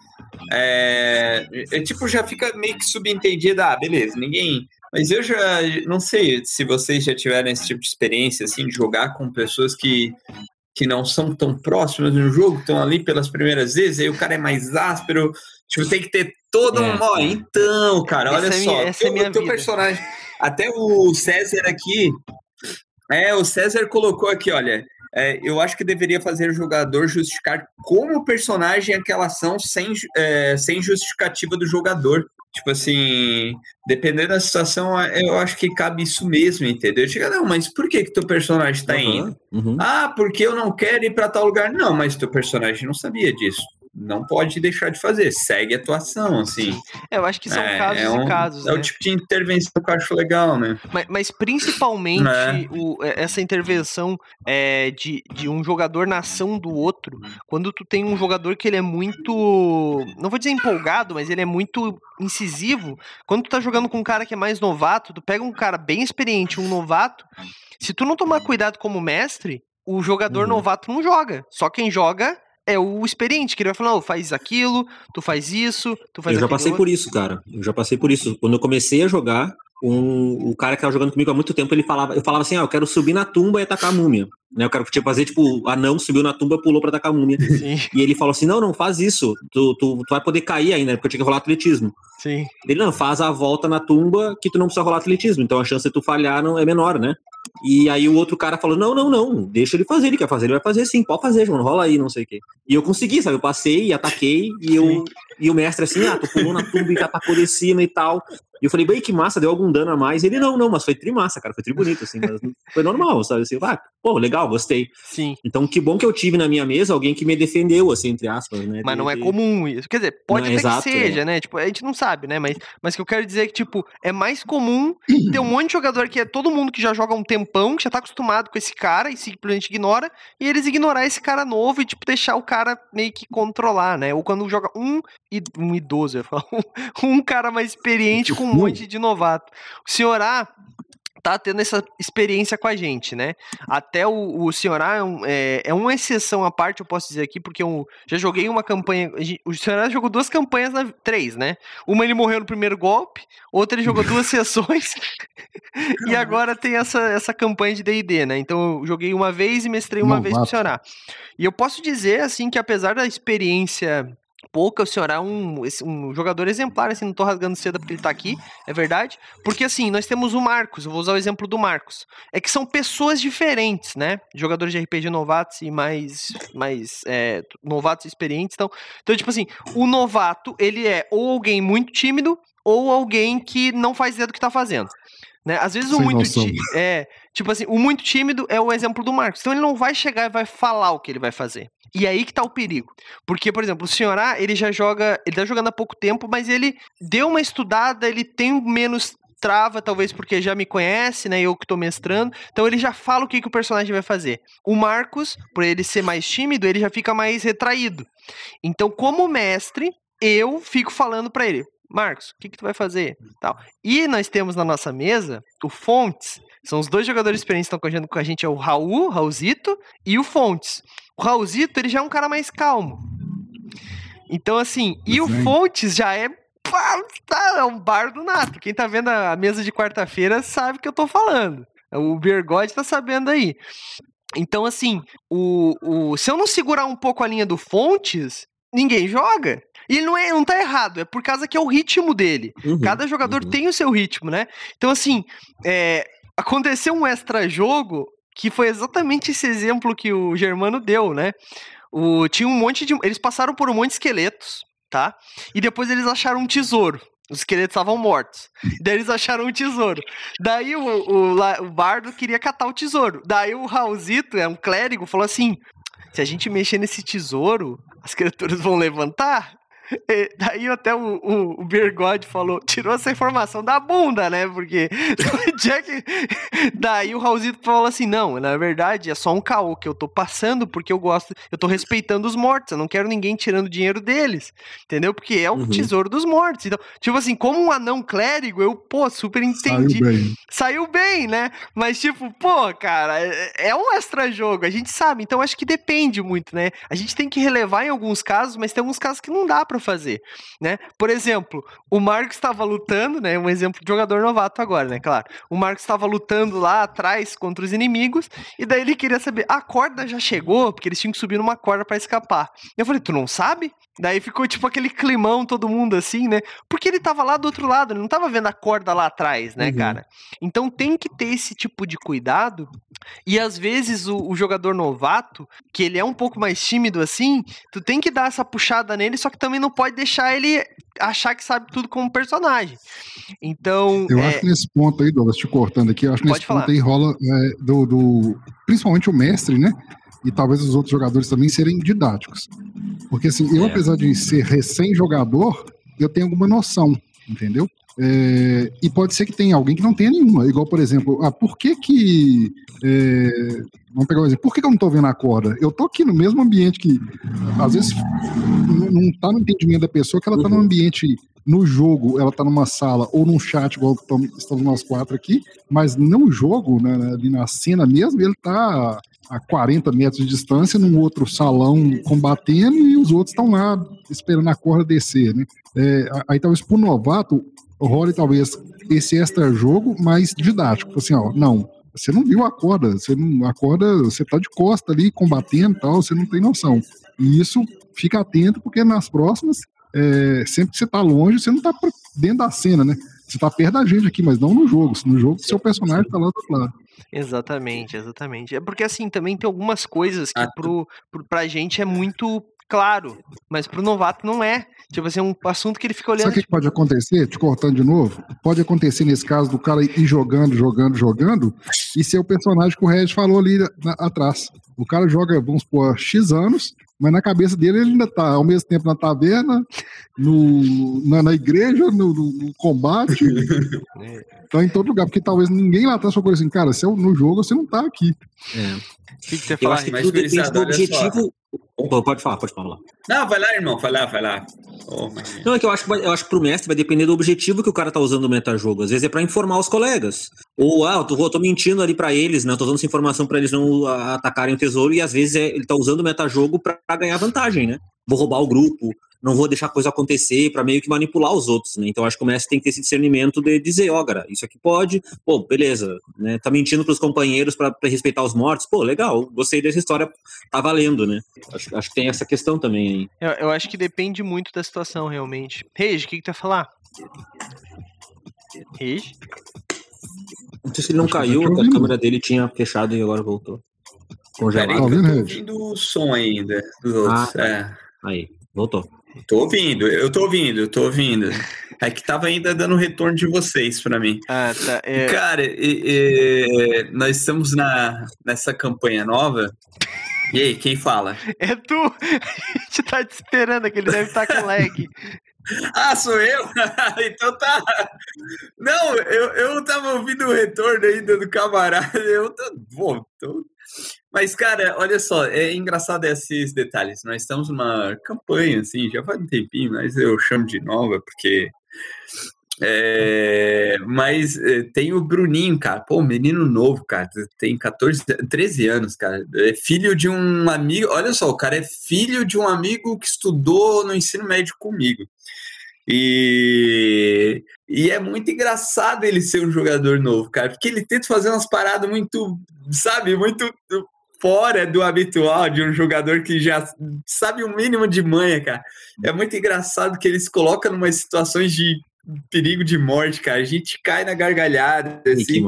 C: é, é tipo já fica meio que subentendido, ah, beleza, ninguém. Mas eu já não sei se vocês já tiveram esse tipo de experiência assim de jogar com pessoas que que não são tão próximas no jogo, estão ali pelas primeiras vezes, aí o cara é mais áspero, tipo, tem que ter todo
D: É,
C: um. Ó,
D: é.
C: então, cara,
B: Essa
C: olha
B: é
C: só.
B: minha- essa é
C: teu-
B: minha
C: teu
B: vida.
C: personagem. Até o César aqui. É, o César colocou aqui, olha. é, eu acho que deveria fazer o jogador justificar como personagem aquela ação sem, é, sem justificativa do jogador. Tipo assim, dependendo da situação, eu acho que cabe isso mesmo, entendeu? Chega, não, mas por que que teu personagem tá indo?
D: Aham, uhum.
C: Ah, porque eu não quero ir para tal lugar. Não, mas teu personagem não sabia disso. Não pode deixar de fazer. Segue a atuação, assim.
B: É, eu acho que são
C: É,
B: casos
C: é um-
B: e casos,
C: É
B: né?
C: o tipo de intervenção que eu acho legal, né?
B: Mas, mas principalmente
C: É.
B: o- é, essa intervenção é, de, de um jogador na ação do outro, quando tu tem um jogador que ele é muito. Não vou dizer empolgado, mas ele é muito incisivo. Quando tu tá jogando com um cara que é mais novato, tu pega um cara bem experiente, um novato. Se tu não tomar cuidado como mestre, o jogador
D: Uhum.
B: novato não joga. Só quem joga é o experiente, que ele vai falar, "Não, faz aquilo, tu faz isso, tu faz
D: Eu já passei
B: outro."
D: por isso, cara. Eu já passei por isso. Quando eu comecei a jogar, um, o cara que tava jogando comigo há muito tempo, ele falava, eu falava assim, ah, eu quero subir na tumba e atacar a múmia. Né, eu quero tipo, fazer, tipo, anão subiu na tumba, pulou pra atacar a múmia.
B: Sim,
D: E ele falou assim, não, não, faz isso. Tu, tu, tu vai poder cair ainda, porque eu tinha que rolar atletismo.
B: sim.
D: Ele, não, faz a volta na tumba que tu não precisa rolar atletismo. Então a chance de tu falhar não é menor, né? E aí o outro cara falou, não, não, não, deixa ele fazer, ele quer fazer, ele vai fazer sim, pode fazer, João, rola aí, não sei o quê. E eu consegui, sabe? Eu passei, ataquei, e, eu, e o mestre assim, ah, tu pulou na tumba e atacou de cima e tal. E eu falei, bem, que massa, deu algum dano a mais. Ele, não, não, mas foi trimassa, cara, foi tri bonito, assim, foi normal, sabe? Assim, ah, pô, legal, gostei.
B: Sim.
D: Então, que bom que eu tive na minha mesa alguém que me defendeu, assim, entre aspas, né?
B: Mas
D: de-
B: não é
D: de-
B: comum isso. Quer dizer, pode
D: Não,
B: até
D: exato,
B: que seja, né? Tipo, a gente não sabe, né? Mas, mas que eu quero dizer é que, tipo, é mais comum ter um monte de jogador que é todo mundo que já joga um tempão, que já tá acostumado com esse cara e simplesmente ignora, e eles ignorar esse cara novo e, tipo, deixar o cara meio que controlar, né? Ou quando joga um, um idoso, eu um, um cara mais experiente com um monte de novato. O senhor A tá tendo essa experiência com a gente, né? Até o, o Senhorá é, um, é, é, uma exceção à parte, eu posso dizer aqui, porque eu já joguei uma campanha. O Senhorá jogou duas campanhas, na, três, né? Uma ele morreu no primeiro golpe, outra ele jogou duas sessões, e agora tem essa, essa campanha de DD, né? Então eu joguei uma vez e mestrei uma Novato. vez pro Senhorá. E eu posso dizer, assim, que apesar da experiência pouca, o senhor é um, um jogador exemplar, assim, não tô rasgando cedo porque ele tá aqui, é verdade. Porque assim, nós temos o Marcos, eu vou usar o exemplo do Marcos. É que são pessoas diferentes, né? Jogadores de RPG novatos e mais, mais é, novatos experientes. Então, então, tipo assim, o novato, ele é ou alguém muito tímido ou alguém que não faz ideia do que tá fazendo. Né? Às vezes Sem o muito tímido, é, tipo assim, o muito tímido é o exemplo do Marcos. Então ele não vai chegar e vai falar o que ele vai fazer. E aí que tá o perigo. Porque, por exemplo, o senhor A, ele já joga, ele tá jogando há pouco tempo, mas ele deu uma estudada, ele tem menos trava, talvez porque já me conhece, né? Eu que tô mestrando. Então ele já fala o que, que o personagem vai fazer. O Marcos, por ele ser mais tímido, ele já fica mais retraído. Então, como mestre, eu fico falando para ele: Marcos, o que, que tu vai fazer? Tal. E nós temos na nossa mesa o Fontes. São os dois jogadores experientes que estão correndo com a gente, é o Raul, Raulzito, e o Fontes. O Raulzito, ele já é um cara mais calmo. Então, assim, e o Fontes já é tá, é um bardo nato. Quem tá vendo a mesa de quarta-feira sabe o que eu tô falando. O Bergode tá sabendo aí. Então, assim, o, o, se eu não segurar um pouco a linha do Fontes, ninguém joga. E ele não, é, não tá errado, é por causa que é o ritmo dele. Uhum, Cada jogador uhum. tem o seu ritmo, né? Então, assim, é, aconteceu um extra-jogo que foi exatamente esse exemplo que o Germano deu, né? O, tinha um monte de. Eles passaram por um monte de esqueletos, tá? E depois eles acharam um tesouro. Os esqueletos estavam mortos. Daí eles acharam um tesouro. Daí o, o, o, Bardo queria catar o tesouro. Daí o Raulzito, é um clérigo, falou assim: se a gente mexer nesse tesouro, as criaturas vão levantar e daí até o, o, o Bergode falou, tirou essa informação da bunda, né? Porque Jack. Daí o Raulzito falou assim: não, na verdade é só um caô que eu tô passando porque eu gosto, eu tô respeitando os mortos, eu não quero ninguém tirando dinheiro deles, entendeu? Porque é o uhum. tesouro dos mortos. Então, tipo assim, como um anão clérigo, eu, pô, super entendi. Saiu bem. Saiu bem, né? Mas, tipo, pô, cara, é, é um extra jogo, a gente sabe, então acho que depende muito, né? A gente tem que relevar em alguns casos, mas tem alguns casos que não dá pra para fazer, né? Por exemplo, o Marcos estava lutando, né? Um exemplo de jogador novato agora, né? Claro. O Marcos estava lutando lá atrás contra os inimigos e daí ele queria saber, a corda já chegou? Porque eles tinham que subir numa corda para escapar. Eu falei, tu não sabe? Daí ficou tipo aquele climão, todo mundo assim, né? Porque ele tava lá do outro lado, ele não tava vendo a corda lá atrás, né, uhum. cara? Então tem que ter esse tipo de cuidado. E às vezes o, o, jogador novato, que ele é um pouco mais tímido assim, tu tem que dar essa puxada nele, só que também não pode deixar ele achar que sabe tudo como personagem. Então.
E: Eu é... acho que nesse ponto aí, Douglas, te cortando aqui, eu acho que nesse falar. ponto aí rola é, do, do. Principalmente o mestre, né? e talvez os outros jogadores também serem didáticos. Porque assim, eu é. apesar de ser recém-jogador, eu tenho alguma noção, entendeu? É, e pode ser que tenha alguém que não tenha nenhuma. Igual, por exemplo, ah, por que que. É, vamos pegar um exemplo. Por que, que eu não estou vendo a corda? Eu estou aqui no mesmo ambiente que. Às vezes não está no entendimento da pessoa que ela está uhum. num ambiente. No jogo, ela está numa sala ou num chat, igual estamos nós quatro aqui, mas no jogo, né, ali na cena mesmo, ele está a 40 metros de distância num outro salão combatendo e os outros estão lá esperando a corda descer, né? É, aí talvez pro novato role talvez esse extra jogo mais didático, assim, ó, não, você não viu a corda, você não, a corda, você tá de costa ali combatendo e tal, você não tem noção. E isso fica atento porque nas próximas, é, sempre que você tá longe, você não tá dentro da cena, né? Você tá perto da gente aqui, mas não no jogo. No jogo, seu personagem tá lá do outro lado.
B: Exatamente, exatamente. É porque assim, também tem algumas coisas que ah, pro, pro, pra gente é muito claro, mas pro novato não é. Tipo assim, é um assunto que ele fica olhando.
E: Sabe o que
B: tipo...
E: pode acontecer? Te cortando de novo? Pode acontecer nesse caso do cara ir jogando, jogando, jogando, e ser o personagem que o Regis falou ali na, atrás. O cara joga, vamos supor, X anos, mas na cabeça dele ele ainda tá ao mesmo tempo na taverna, no, na, na igreja, no, no, combate. tá em todo lugar, porque talvez ninguém lá atrás falou assim, cara, se é no jogo você não tá aqui.
D: É. O que, que você fala? Eu acho que tudo depende do objetivo. Pô, pode falar, pode falar.
C: Não, vai lá, irmão, vai lá, vai lá. Oh,
D: Não, é que eu acho que vai- eu acho que pro mestre vai depender do objetivo que o cara tá usando o metajogo. Às vezes é pra informar os colegas. Ou, ah, eu tô, eu tô mentindo ali pra eles, né? Eu tô dando essa informação pra eles não atacarem o tesouro, e às vezes é- ele tá usando o metajogo pra ganhar vantagem, né? Vou roubar o grupo, não vou deixar a coisa acontecer pra meio que manipular os outros, né? Então acho que o mestre tem que ter esse discernimento de dizer, ó, cara, isso aqui pode, pô, beleza, né? Tá mentindo pros companheiros pra, pra respeitar os mortos, pô, legal, gostei dessa história, tá valendo, né? Acho, acho que tem essa questão também aí.
B: Eu, eu acho que depende muito da situação, realmente. Regi, o que, que tu ia falar? Regi?
D: Não sei se ele não
E: Acho
D: caiu,
E: tá
D: a câmera dele tinha fechado e agora voltou.
C: Peraí,
D: Congelado.
E: Tá
C: eu
E: ouvindo,
C: tô
E: Regi?
C: ouvindo o som ainda dos outros.
D: Ah.
C: É,
D: Aí, voltou.
C: Tô ouvindo, eu tô ouvindo, eu tô ouvindo. É que tava ainda dando retorno de vocês pra mim.
B: Ah, tá. É,
C: Cara, nós estamos na, nessa campanha nova. E aí, quem fala?
B: é tu! A gente tá te esperando, que ele deve estar com lag.
C: Ah, sou eu? então tá. Não, eu, eu tava ouvindo o retorno ainda do camarada. Eu tô. Bom, tô... Mas, cara, olha só, é engraçado esses detalhes. Nós estamos numa campanha, assim, já faz um tempinho, mas eu chamo de nova, porque. É, mas é, tem o Bruninho, cara. Pô, menino novo, cara. Tem 14, 13 anos, cara. É filho de um amigo. Olha só, o cara é filho de um amigo que estudou no ensino médio comigo. E, e é muito engraçado ele ser um jogador novo, cara, porque ele tenta fazer umas paradas muito, sabe, muito fora do habitual de um jogador que já sabe o mínimo de manha, cara. É muito engraçado que ele se coloca numa situações de perigo de morte, cara. A gente cai na gargalhada, assim.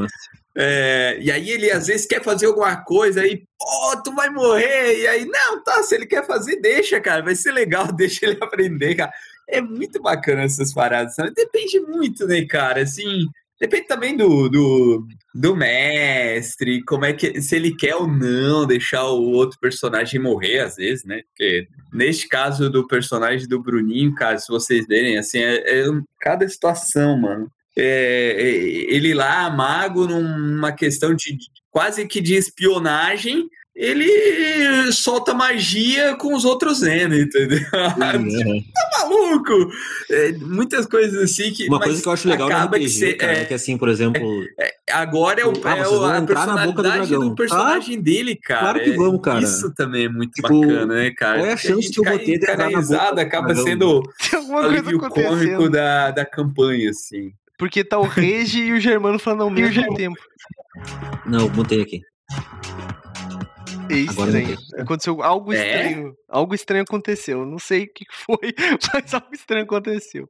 C: É, e aí ele às vezes quer fazer alguma coisa aí, pô, tu vai morrer. E aí, não, tá, se ele quer fazer, deixa, cara, vai ser legal, deixa ele aprender, cara. É muito bacana essas paradas, sabe? Depende muito, né, cara? Assim, depende também do, do, do mestre, como é que, se ele quer ou não deixar o outro personagem morrer, às vezes, né? Porque neste caso do personagem do Bruninho, cara, se vocês verem, assim, é, é cada situação, mano é, é, ele lá, mago, numa questão de- quase que de espionagem, ele solta magia com os outros Zeno, entendeu?
D: Uhum.
C: tá maluco? É, muitas coisas assim que.
D: Uma coisa que eu acho legal no RPG,
C: que cê-
D: cara, é,
C: é,
D: que assim, por exemplo,
C: agora é, o,
D: Ah,
C: é o-
D: vão
C: a
D: entrar na boca do
C: personalidade
D: dragão.
C: do personagem dele, cara.
D: Claro que
C: É-
D: vamos, cara.
C: Isso também é muito
D: Tipo,
C: bacana, né, cara?
D: qual é a chance
C: gente
D: que eu vou ter de entrar na boca
C: risada,
D: do
C: acaba
D: dragão?
C: sendo o alívio cômico da, da campanha, assim.
B: Porque tá o Regi e o Germano falando ao mesmo tempo.
D: não, eu botei aqui.
B: É
D: eu
B: estranho. Aconteceu algo
C: É?
B: estranho. Algo estranho aconteceu. Não sei o que foi, mas algo estranho aconteceu.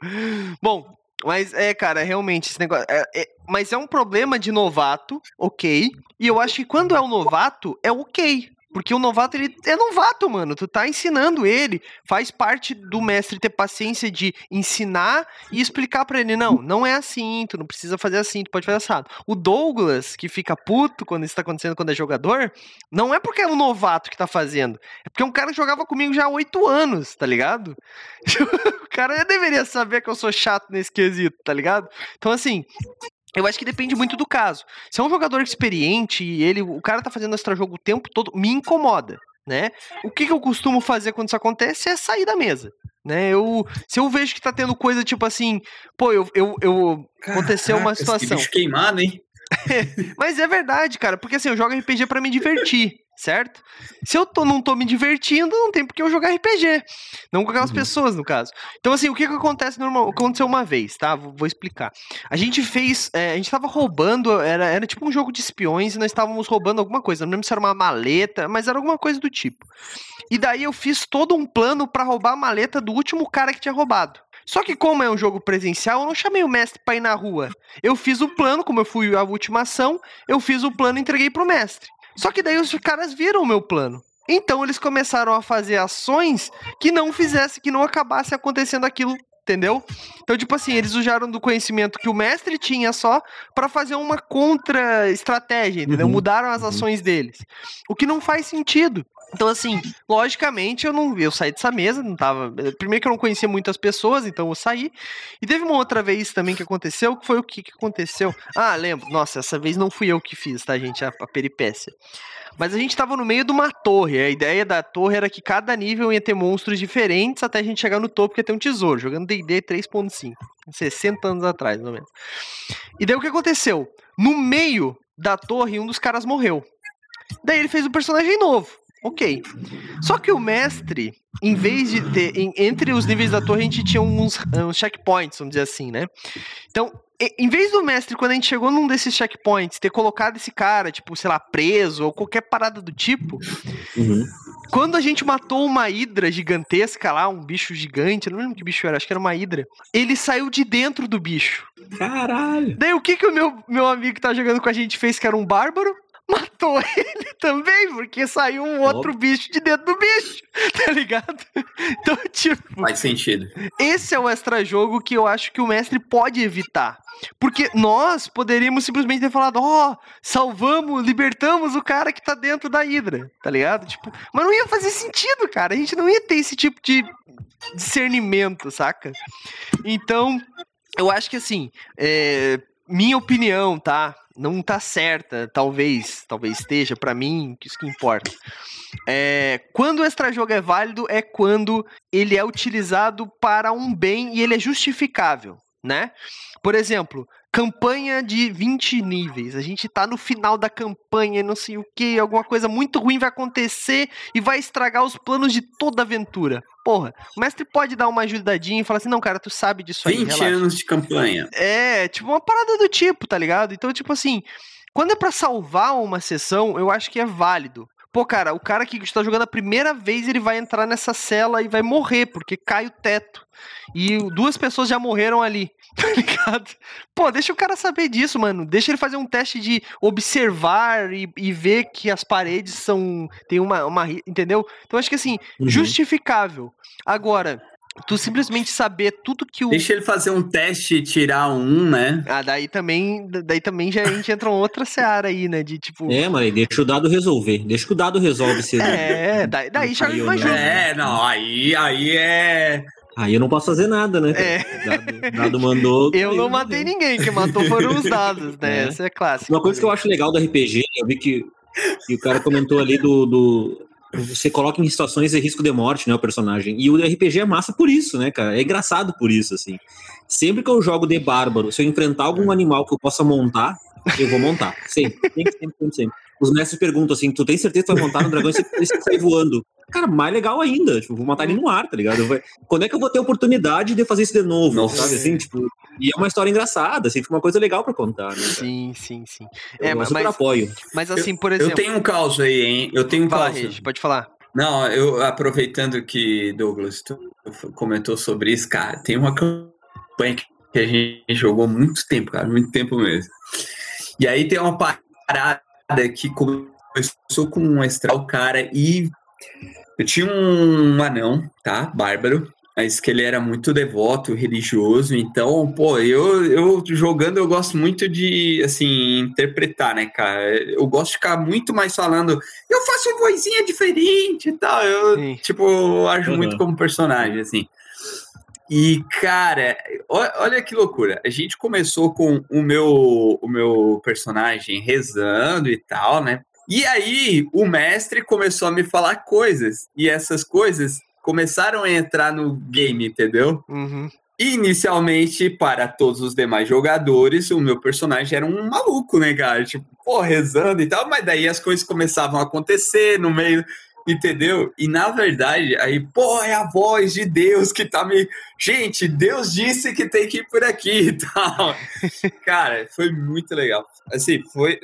B: Bom, mas é, cara, realmente, esse negócio. é- é- mas é um problema de novato, ok. E eu acho que quando é o novato, é ok. Porque o novato, ele é novato, mano. Tu tá ensinando ele. Faz parte do mestre ter paciência de ensinar e explicar pra ele. Não, não é assim. Tu não precisa fazer assim. Tu pode fazer assado. O Douglas, que fica puto quando isso tá acontecendo quando é jogador, não é porque é um novato que tá fazendo. É porque é um cara que jogava comigo já há oito anos, tá ligado? o cara deveria saber que eu sou chato nesse quesito, tá ligado? Então, assim. Eu acho que depende muito do caso. Se é um jogador experiente e ele, o cara tá fazendo extra jogo o tempo todo, me incomoda, né? O que, que eu costumo fazer quando isso acontece é sair da mesa, né? Eu, se eu vejo que tá tendo coisa tipo assim, pô, eu, eu, eu aconteceu uma situação.
C: Que bicho queimado, hein?
B: Mas é verdade, cara, porque assim, eu jogo RPG pra me divertir, certo? Se eu tô, não tô me divertindo, não tem por que eu jogar RPG. Não com aquelas
D: Uhum.
B: pessoas, no caso. Então, assim, o que que acontece normal? Aconteceu uma vez, tá? Vou, vou explicar. A gente fez. é, a gente tava roubando, era, era tipo um jogo de espiões e nós estávamos roubando alguma coisa. Não lembro se era uma maleta, mas era alguma coisa do tipo. E daí eu fiz todo um plano pra roubar a maleta do último cara que tinha roubado. Só que como é um jogo presencial, eu não chamei o mestre pra ir na rua. Eu fiz o plano, como eu fui a última ação, eu fiz o plano e entreguei pro mestre. Só que daí os caras viram o meu plano. Então eles começaram a fazer ações que não fizesse, que não acabasse acontecendo aquilo, entendeu? Então, tipo assim, eles usaram do conhecimento que o mestre tinha só pra fazer uma contra-estratégia, entendeu?
D: Uhum.
B: Mudaram as
D: Uhum.
B: ações deles. O que não faz sentido. Então, assim, logicamente, eu não eu saí dessa mesa, não tava. Primeiro que eu não conhecia muitas pessoas, então eu saí. E teve uma outra vez também que aconteceu, que foi o que, que aconteceu? Ah, lembro. Nossa, essa vez não fui eu que fiz, tá, gente? A, a peripécia. Mas a gente tava no meio de uma torre. A ideia da torre era que cada nível ia ter monstros diferentes até a gente chegar no topo, que ia ter um tesouro, jogando DD 3.5. 60 anos atrás, mais ou menos. E daí o que aconteceu? No meio da torre, um dos caras morreu. Daí ele fez um personagem novo. Ok. Só que o mestre, em vez de ter. em- entre os níveis da torre, a gente tinha uns, uns checkpoints, vamos dizer assim, né? Então, em vez do mestre, quando a gente chegou num desses checkpoints, ter colocado esse cara, tipo, sei lá, preso ou qualquer parada do tipo,
D: Uhum.
B: quando a gente matou uma hidra gigantesca lá, um bicho gigante, eu não lembro que bicho era, acho que era uma hidra, ele saiu de dentro do bicho.
D: Caralho.
B: Daí o que que o meu, meu amigo que tá jogando com a gente fez, que era um bárbaro? Matou ele também, porque saiu um outro bicho de dentro do bicho, tá ligado? Então, tipo,
C: Faz sentido.
B: esse é o extra jogo que eu acho que o mestre pode evitar. Porque nós poderíamos simplesmente ter falado, ó, salvamos, libertamos o cara que tá dentro da Hidra, tá ligado? Tipo, mas não ia fazer sentido, cara. A gente não ia ter esse tipo de discernimento, saca? Então, eu acho que assim, é, minha opinião, tá? Não tá certa, talvez, talvez esteja, pra mim, isso que importa. É, quando o extra jogo é válido é quando ele é utilizado para um bem e ele é justificável, né? Por exemplo, campanha de 20 níveis. A gente tá no final da campanha, não sei o que, alguma coisa muito ruim vai acontecer e vai estragar os planos de toda a aventura. Porra, o mestre pode dar uma ajudadinha e falar assim: não, cara, tu sabe disso aí.
C: 20
B: relaxa."
C: anos de campanha.
B: É, tipo, uma parada do tipo, tá ligado? Então, tipo assim, quando é pra salvar uma sessão, eu acho que é válido. Pô, cara, o cara que está jogando a primeira vez, ele vai entrar nessa cela e vai morrer, porque cai o teto. E duas pessoas já morreram ali, tá ligado? Pô, deixa o cara saber disso, mano. Deixa ele fazer um teste de observar e, e ver que as paredes são. Tem uma, uma. Entendeu? Então, acho que assim,
D: Uhum.
B: justificável. Agora, tu simplesmente saber tudo que o.
C: Deixa ele fazer um teste e tirar um, né?
B: Ah, daí também, daí também já a gente entra em outra seara aí, né? De tipo.
D: É, mas deixa o dado resolver. Deixa que o dado resolve se
B: É, daí, daí já
D: caiu,
B: imagina.
D: né?
C: É, não, aí, aí é.
D: Aí eu não posso fazer nada, né?
B: É.
D: Dado, dado mandou.
B: Eu não matei
D: né?
B: ninguém, quem matou foram os dados, né?
D: É.
B: Essa é clássica.
D: Uma coisa que eu acho legal do RPG, eu vi que, que o cara comentou ali do, do- Você coloca em situações de risco de morte, né? O personagem. E o RPG é massa por isso, né, cara? É engraçado por isso, assim. Sempre que eu jogo de bárbaro, se eu enfrentar algum animal que eu possa montar, eu vou montar. Sempre, sempre, sempre, sempre. sempre. Os mestres perguntam assim: tu tem certeza que tu vai montar no dragão e você sai voando? Cara, mais legal ainda. Tipo, vou matar ele no ar, tá ligado? Eu vou- Quando é que eu vou ter oportunidade de fazer isso de novo?
C: Nossa.
D: Sabe assim? Tipo, e é uma história engraçada, assim, fica uma coisa legal pra contar, né? cara?
B: Sim, sim, sim.
D: Eu
B: É, mas,
D: apoio.
B: mas assim, por
C: Eu
B: exemplo.
C: tenho um caos aí, hein? Eu tenho um
B: Fala,
C: caos.
B: Regi, pode falar.
C: Não, eu aproveitando que Douglas tu comentou sobre isso, cara, tem uma campanha que a gente jogou muito tempo, cara, muito tempo mesmo. E aí tem uma parada que começou com um extra o cara e eu tinha um anão, tá? Bárbaro. Mas que ele era muito devoto, religioso, então, pô, eu, eu jogando eu gosto muito de, assim, interpretar, né, cara? Eu gosto de ficar muito mais falando eu faço vozinha diferente e tal. Eu,
B: Sim.
C: tipo, ajo
D: Uhum.
C: muito como personagem, assim. E, cara, olha que loucura. A gente começou com o meu, o meu personagem rezando e tal, né? E aí, o mestre começou a me falar coisas. E essas coisas começaram a entrar no game, entendeu?
B: Uhum.
C: Inicialmente, para todos os demais jogadores, o meu personagem era um maluco, né, cara? Tipo, pô, rezando e tal, mas daí as coisas começavam a acontecer no meio, entendeu? E na verdade, aí, pô, é a voz de Deus que tá me. Gente, Deus disse que tem que ir por aqui e tal. cara, foi muito legal. Assim, foi.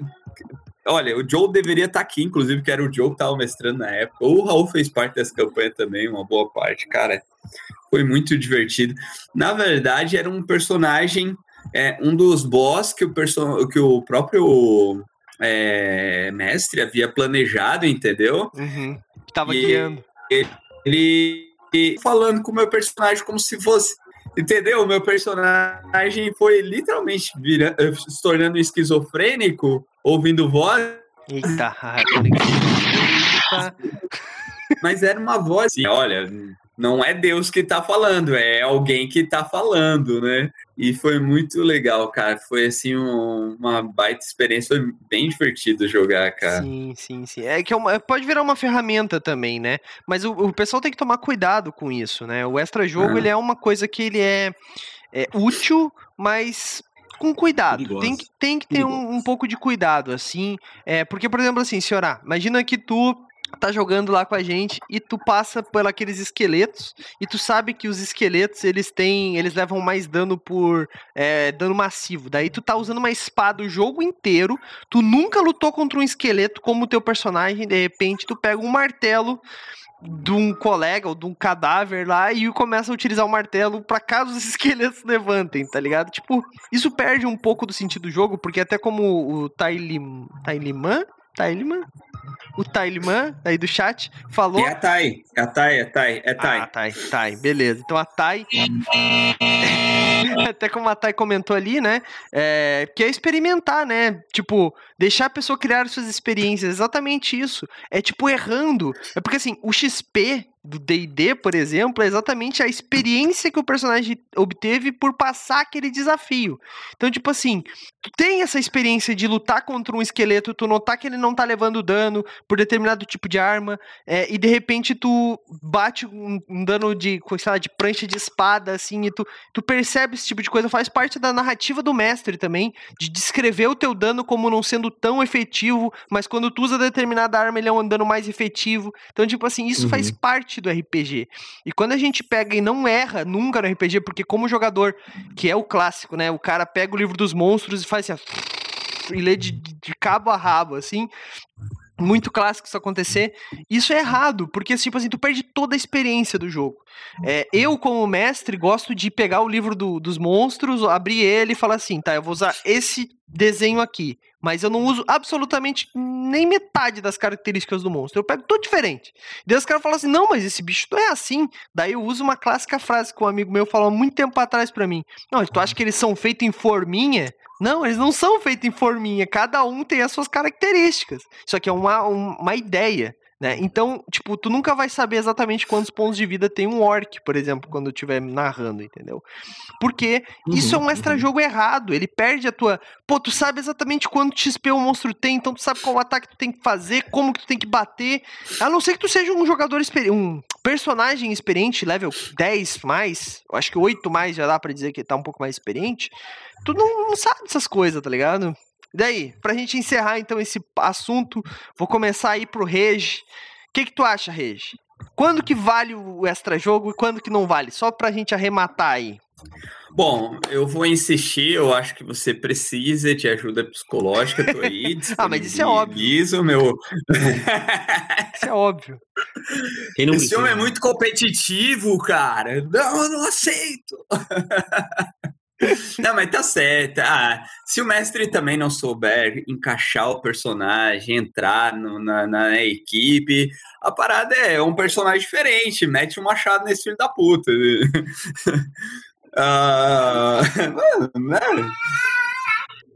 C: Olha, o Joe deveria estar aqui, inclusive, que era o Joe que tava mestrando na época. O Raul fez parte dessa campanha também, uma boa parte, cara. Foi muito divertido. Na verdade, era um personagem, é, um dos boss que o, perso que o próprio é, mestre havia planejado, entendeu?
B: Uhum. Tava
C: E-
B: guiando.
C: Ele falando com o meu personagem como se fosse. Entendeu? O meu personagem foi literalmente vira, eh, se tornando esquizofrênico, ouvindo voz.
B: Eita.
C: mas era uma voz assim, olha, não é Deus que tá falando, é alguém que tá falando, né? E foi muito legal, cara. Foi assim um, uma baita experiência, foi bem divertido jogar, cara.
B: Sim, sim, sim. É que é uma, pode virar uma ferramenta também, né? Mas o, o pessoal tem que tomar cuidado com isso, né? O extra jogo
C: Ah.
B: ele é uma coisa que ele é, é útil, mas com cuidado. Tem que, tem que ter um, um pouco de cuidado, assim. É, porque, por exemplo, assim, senhora, imagina que tu tá jogando lá com a gente e tu passa por aqueles esqueletos e tu sabe que os esqueletos eles têm eles levam mais dano por é, dano massivo. Daí tu tá usando uma espada o jogo inteiro tu nunca lutou contra um esqueleto como teu personagem de repente tu pega um martelo de um colega ou de um cadáver lá e começa a utilizar o martelo pra caso os esqueletos levantem, tá ligado? Tipo, isso perde um pouco do sentido do jogo, porque até como o Tailim, Tailiman, Tailiman, o Tailiman aí do chat falou,
C: é a Thay, é a Thay, é a Thay, é a Thay.
B: ah, Thay, Thay, beleza. Então a Thay. Até como a Thay comentou ali, né? É, que é experimentar, né? Tipo, deixar a pessoa criar suas experiências. Exatamente isso. É tipo errando. É porque assim, o XP do DD, por exemplo, é exatamente a experiência que o personagem obteve por passar aquele desafio. Então, tipo assim, tu tem essa experiência de lutar contra um esqueleto, tu notar que ele não tá levando dano por determinado tipo de arma, é, e de repente tu bate um, um dano de, sei lá, de prancha de espada, assim, e tu, tu percebe esse tipo de coisa, faz parte da narrativa do mestre também, de descrever o teu dano como não sendo tão efetivo, mas quando tu usa determinada arma ele é um dano mais efetivo. Então, tipo assim, isso faz parte do RPG. E quando a gente pega e não erra nunca no RPG, porque como jogador, que é o clássico, né, o cara pega o livro dos monstros e faz assim, e lê de, de cabo a rabo, assim, muito clássico isso acontecer. Isso é errado, porque tipo assim, tu perde toda a experiência do jogo. É, eu, como mestre, gosto de pegar o livro do- dos monstros, abrir ele e falar assim, tá, eu vou usar esse desenho aqui, mas eu não uso absolutamente nem metade das características do monstro. Eu pego tudo diferente. Daí os caras falam assim, não, mas esse bicho não é assim. Daí eu uso uma clássica frase que um amigo meu falou há muito tempo atrás pra mim. Não, tu acha que eles são feitos em forminha? Não, eles não são feitos em forminha. Cada um tem as suas características. Isso aqui é uma, um- uma ideia. Né? Então, tipo, tu nunca vai saber exatamente quantos pontos de vida tem um orc, por exemplo, quando eu estiver narrando, entendeu? Porque isso é um extra jogo errado. Ele perde a tua. Pô, tu sabe exatamente quanto XP o monstro tem, então tu sabe qual ataque tu tem que fazer, como que tu tem que bater. A não ser que tu seja um jogador experiente, um personagem experiente, level 10 mais, acho que 8 mais já dá pra dizer que tá um pouco mais experiente. Tu não, não sabe dessas coisas, tá ligado? E daí, pra gente encerrar então esse assunto, vou começar aí pro Regi. O que que tu acha, Regi? Quando que vale o extra jogo e quando que não vale? Só pra gente arrematar aí.
C: Bom, eu vou insistir, eu acho que você precisa de ajuda psicológica, tô aí.
B: Ah, mas isso é óbvio.
C: meu.
B: Isso é óbvio.
D: Quem não
C: Esse homem é muito competitivo, cara. Não, eu não aceito. Não, mas tá certo. Ah, se o mestre também não souber encaixar o personagem, entrar no- na, na equipe, a parada é um personagem diferente. Mete um machado nesse filho da puta. Ah, né?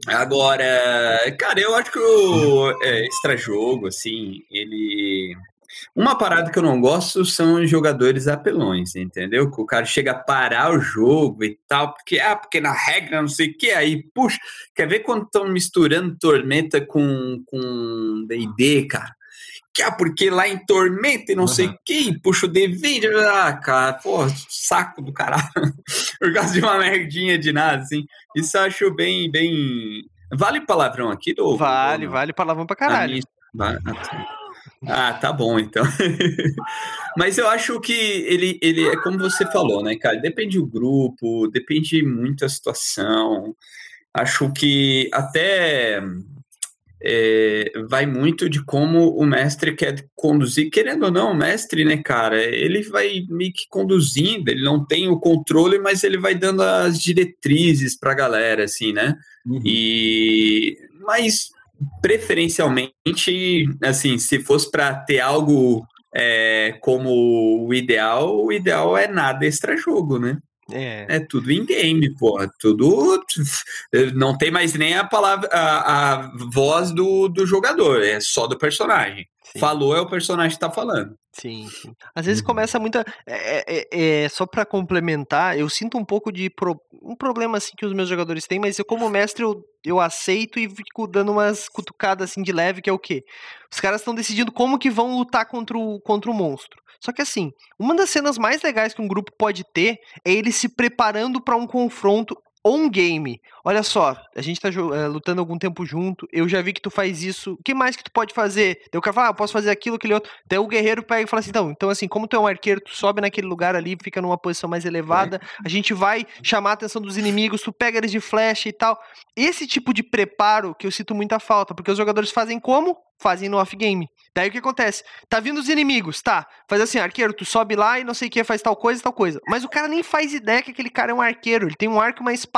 C: Agora, cara, eu acho que o é, extra jogo, assim, ele. Uma parada que eu não gosto são os jogadores apelões, entendeu? Que o cara chega a parar o jogo e tal, porque, ah, porque na regra não sei o que, aí, puxa, quer ver quando estão misturando Tormenta com, com D&D, cara? Que, ah, porque lá em Tormenta e não sei o que, puxa o D20, ah, cara, pô, saco do caralho, por causa de uma merdinha de nada, assim, isso eu acho bem, bem... Vale palavrão aqui, Douglas?
B: Vale,
C: Ou
B: vale palavrão pra caralho.
C: ah, tá. Ah, tá bom, então. Mas eu acho que ele, ele é como você falou, né, cara? Depende do grupo, depende muito da situação. Acho que até é, vai muito de como o mestre quer conduzir. Querendo ou não, o mestre, né, cara, ele vai meio que conduzindo, ele não tem o controle, mas ele vai dando as diretrizes pra galera, assim, né?
D: Uhum.
C: E mas preferencialmente, assim, se fosse para ter algo é, como o ideal, o ideal é nada extra jogo, né?
B: É.
C: É tudo em game, porra. Tudo. Não tem mais nem a palavra, a, a voz do, do jogador, é só do personagem.
B: Sim.
C: Falou é o personagem que tá falando.
B: Sim, sim. Às vezes
D: Uhum.
B: começa muita. É, é- é- só pra complementar, eu sinto um pouco de. pro- um problema assim que os meus jogadores têm, mas eu, como mestre, eu, eu aceito e fico dando umas cutucadas assim de leve, que é o quê? Os caras estão decidindo como que vão lutar contra o, contra o monstro. Só que assim, uma das cenas mais legais que um grupo pode ter é ele se preparando pra um confronto on-game. Olha só, a gente tá eh, lutando algum tempo junto, eu já vi que tu faz isso, o que mais que tu pode fazer? Daí o cara fala, ah, eu posso fazer aquilo, aquele outro. Daí o guerreiro pega e fala assim, então, então assim, como tu é um arqueiro, tu sobe naquele lugar ali, fica numa posição mais elevada, a gente vai chamar a atenção dos inimigos, tu pega eles de flecha e tal. Esse tipo de preparo que eu sinto muita falta, porque os jogadores fazem como? Fazem no off-game. Daí o que acontece? Tá vindo os inimigos, tá? Faz assim, arqueiro, tu sobe lá e não sei o que, faz tal coisa, tal coisa. Mas o cara nem faz ideia que aquele cara é um arqueiro, ele tem um arco e uma espada.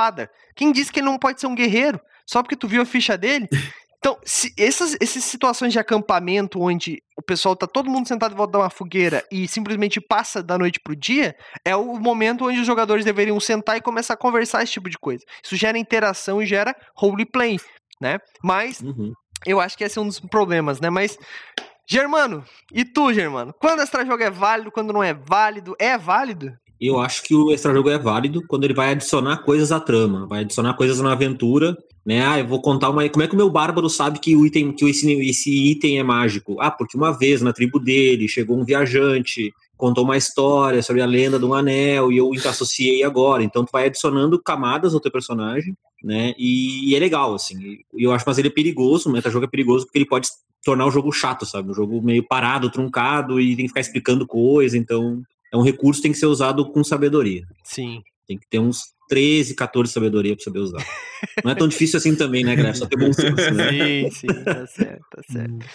B: Quem disse que ele não pode ser um guerreiro? Só porque tu viu a ficha dele? Então, se essas, essas situações de acampamento onde o pessoal tá todo mundo sentado em volta de uma fogueira e simplesmente passa da noite pro dia, é o momento onde os jogadores deveriam sentar e começar a conversar esse tipo de coisa. Isso gera interação e gera roleplay, né? Mas
D: Uhum.
B: eu acho que esse é um dos problemas, né? Mas, Germano, e tu, Germano? Quando extra jogo é válido, quando não é válido? É válido?
D: Eu acho que o extra-jogo é válido quando ele vai adicionar coisas à trama, vai adicionar coisas na aventura, né? Ah, eu vou contar uma. Como é que o meu bárbaro sabe que o item, que esse, esse item é mágico? Ah, porque uma vez na tribo dele chegou um viajante, contou uma história sobre a lenda do anel e eu associei agora. Então tu vai adicionando camadas ao teu personagem, né? E, e é legal, assim. Eu acho, mas ele é perigoso, o metajogo é perigoso porque ele pode tornar o jogo chato, sabe? Um jogo meio parado, truncado e tem que ficar explicando coisa, então é um recurso que tem que ser usado com sabedoria.
B: Sim.
D: Tem que ter uns 13, 14 de sabedoria pra saber usar. Não é tão difícil assim também, né, Graf? Só ter bom senso, né?
B: Sim, sim, tá certo, tá certo.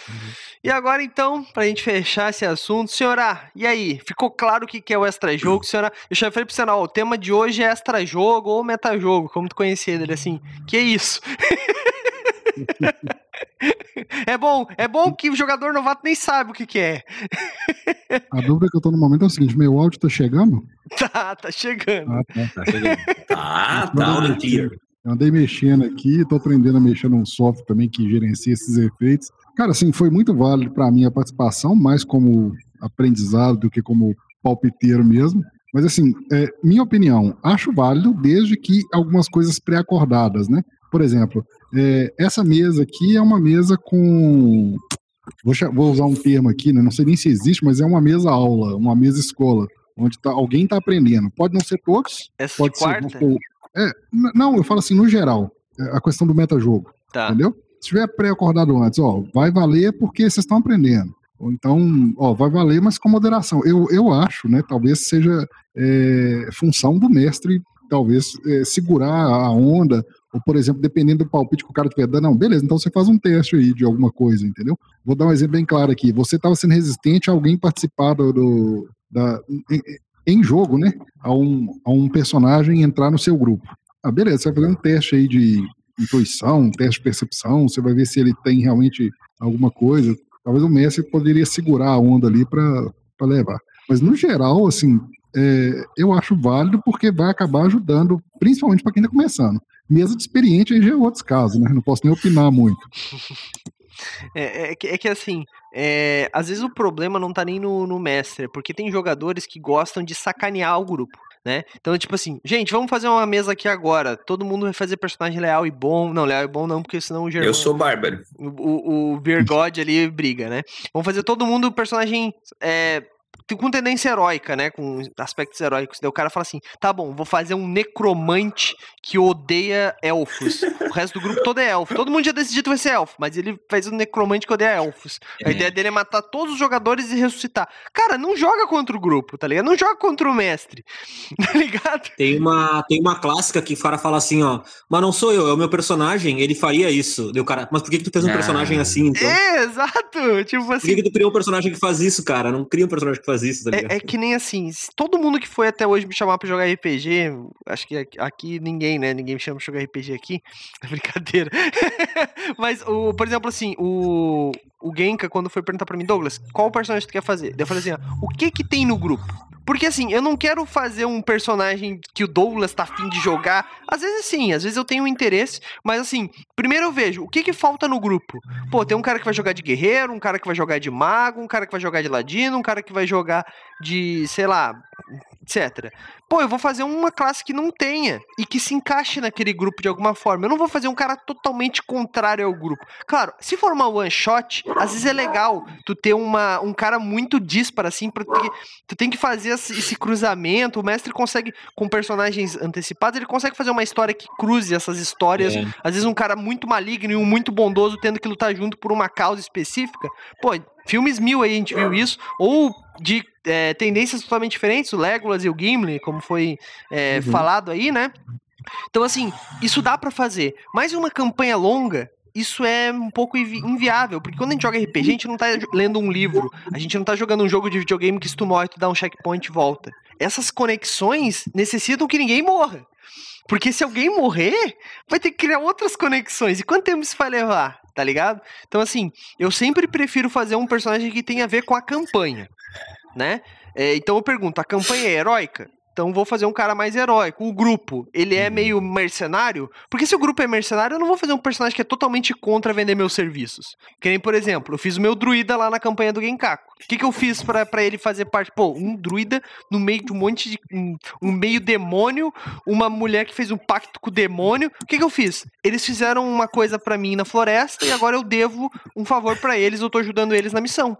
B: E agora, então, pra gente fechar esse assunto, senhora, e aí? Ficou claro o que que é o extra-jogo? Senhora, eu já falei pro senhora, ó, o tema de hoje é extra-jogo ou metajogo, como tu conhecia ele, assim, que isso? é bom, é bom que o jogador novato nem sabe o que que é.
E: A dúvida que eu tô no momento é o seguinte: meu áudio tá chegando?
B: Tá, tá chegando.
E: Ah, tá.
D: Tá chegando.
C: Tá, tá.
D: clear.
E: Eu andei mexendo aqui, tô aprendendo a mexer num software também que gerencia esses efeitos. Cara, assim, foi muito válido para mim a participação, mais como aprendizado do que como palpiteiro mesmo. Mas, assim, é, minha opinião, acho válido desde que algumas coisas pré-acordadas, né? Por exemplo, é, essa mesa aqui é uma mesa com. Vou, vou usar um termo aqui, né? Não sei nem se existe, mas é uma mesa aula, uma mesa escola, onde tá, alguém está aprendendo. Pode não ser todos,
B: Essa
E: pode
B: de
E: ser. supor, é, não, eu falo assim, no geral, é, a questão do metajogo,
B: Tá.
E: entendeu? Se tiver pré-acordado antes, ó, vai valer porque vocês estão aprendendo. Ou então, ó, vai valer, mas com moderação. Eu, eu acho, né, talvez seja é, função do mestre, talvez é, segurar a onda, ou, por exemplo, dependendo do palpite que o cara estiver dando, não, beleza, então você faz um teste aí de alguma coisa, entendeu? Vou dar um exemplo bem claro aqui. Você estava sendo resistente a alguém participar do, do- da, em, em jogo, né? A um, a um personagem entrar no seu grupo. Ah, beleza, você vai fazer um teste aí de intuição, um teste de percepção, você vai ver se ele tem realmente alguma coisa. Talvez o mestre poderia segurar a onda ali para levar. Mas no geral, assim, é, eu acho válido porque vai acabar ajudando, principalmente para quem está começando. Mesa de experiente aí já é outros casos, né? Não posso nem opinar muito.
B: É, é que, é que assim, é, às vezes o problema não tá nem no, no mestre, é porque tem jogadores que gostam de sacanear o grupo, né? Então, tipo assim, gente, vamos fazer uma mesa aqui agora. Todo mundo vai fazer personagem leal e bom. Não, leal e bom não, porque senão o Germano,
C: Eu sou bárbaro.
B: o, o, o Virgode ali briga, né? Vamos fazer todo mundo personagem é, com tendência heróica, né? Com aspectos heróicos. Daí o cara fala assim: tá bom, vou fazer um necromante que odeia elfos. O resto do grupo todo é elfo. Todo mundo já decidiu que vai ser elfo, mas ele faz um necromante que odeia elfos. A
D: É.
B: ideia dele é matar todos os jogadores e ressuscitar. Cara, não joga contra o grupo, tá ligado? Não joga contra o mestre. Tá ligado?
D: Tem uma, tem uma clássica que o cara fala assim, ó, mas não sou eu, é o meu personagem, ele faria isso. Deu cara, mas por que, que tu fez um
C: Ah.
D: personagem assim, então?
B: É, exato. Tipo
D: Por que,
B: assim.
D: que tu criou um personagem que faz isso, cara? Não cria um personagem que faz isso, tá ligado?
B: É, é que nem assim, todo mundo que foi até hoje me chamar pra jogar RPG, acho que aqui, aqui ninguém, né? Ninguém me chama pra jogar RPG aqui. É brincadeira. Mas, o, por exemplo, assim, o, o Genka, quando foi perguntar pra mim, Douglas, qual personagem tu quer fazer? Daí eu falei assim, ó, o que que tem no grupo? Porque assim, eu não quero fazer um personagem que o Douglas tá afim de jogar. Às vezes sim, às vezes eu tenho um interesse, mas assim, primeiro eu vejo o que que falta no grupo. Pô, tem um cara que vai jogar de guerreiro, um cara que vai jogar de mago, um cara que vai jogar de ladino, um cara que vai jogar de, sei lá, etc. Pô, eu vou fazer uma classe que não tenha e que se encaixe naquele grupo de alguma forma. Eu não vou fazer um cara totalmente contrário ao grupo. Claro, se for uma one shot, às vezes é legal tu ter uma, um cara muito disparo assim, porque tu tem que fazer esse, esse cruzamento. O mestre consegue, com personagens antecipados, ele consegue fazer uma história que cruze essas histórias.
D: É.
B: Às vezes um cara muito maligno e um muito bondoso tendo que lutar junto por uma causa específica. Pô, filmes mil aí a gente viu isso. Ou de é, tendências totalmente diferentes, o Legolas e o Gimli, como foi é,
E: Uhum.
B: falado aí, né? Então, assim, isso dá pra fazer. Mas uma campanha longa, isso é um pouco invi- inviável, porque quando a gente joga RPG, a gente não tá lendo um livro, a gente não tá jogando um jogo de videogame que se tu morre, tu dá um checkpoint e volta. Essas conexões necessitam que ninguém morra. Porque se alguém morrer, vai ter que criar outras conexões. E quanto tempo isso vai levar? Tá ligado? Então, assim, eu sempre prefiro fazer um personagem que tenha a ver com a campanha, né? É, então eu pergunto, a campanha é heróica? Então vou fazer um cara mais heróico. O grupo, ele é meio mercenário? Porque se o grupo é mercenário, eu não vou fazer um personagem que é totalmente contra vender meus serviços. Que nem, por exemplo, eu fiz o meu druida lá na campanha do Genkaku. O que, que eu fiz pra pra ele fazer parte? Pô, um druida no meio de um monte de. Um, um meio demônio, uma mulher que fez um pacto com o demônio. O que, que eu fiz? Eles fizeram uma coisa pra mim na floresta e agora eu devo um favor pra eles, eu tô ajudando eles na missão.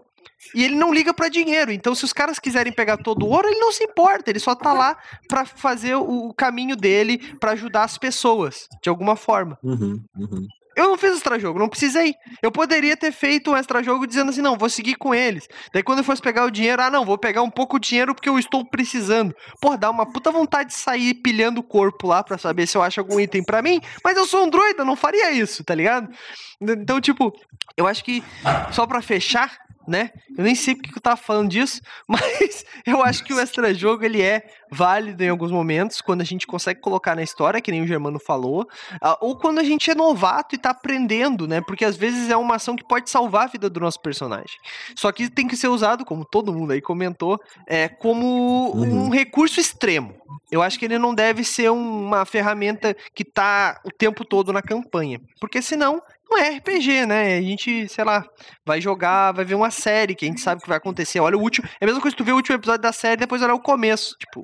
B: E ele não liga pra dinheiro. Então, se os caras quiserem pegar todo o ouro, ele não se importa. Ele só tá lá pra fazer o caminho dele, pra ajudar as pessoas, de alguma forma.
D: Uhum, uhum.
B: Eu não fiz extra jogo, não precisei. Eu poderia ter feito um extra jogo dizendo assim, não, vou seguir com eles. Daí quando eu fosse pegar o dinheiro, ah, não, vou pegar um pouco de dinheiro porque eu estou precisando. Pô, dá uma puta vontade de sair pilhando o corpo lá pra saber se eu acho algum item pra mim, mas eu sou um druida, eu não faria isso, tá ligado? Então, tipo, eu acho que só pra fechar, né? Eu nem sei porque que eu tava falando disso, mas eu acho que o extra jogo ele é válido em alguns momentos, quando a gente consegue colocar na história, que nem o Germano falou, ah, ou quando a gente é novato e tá aprendendo, né? Porque às vezes é uma ação que pode salvar a vida do nosso personagem. Só que tem que ser usado, como todo mundo aí comentou, é, como
D: Uhum.
B: um recurso extremo. Eu acho que ele não deve ser um- uma ferramenta que tá o tempo todo na campanha. Porque senão não é RPG, né? A gente, sei lá, vai jogar, vai ver uma série que a gente sabe o que vai acontecer. Olha o último. É a mesma coisa que tu vê o último episódio da série e depois olhar o começo. Tipo,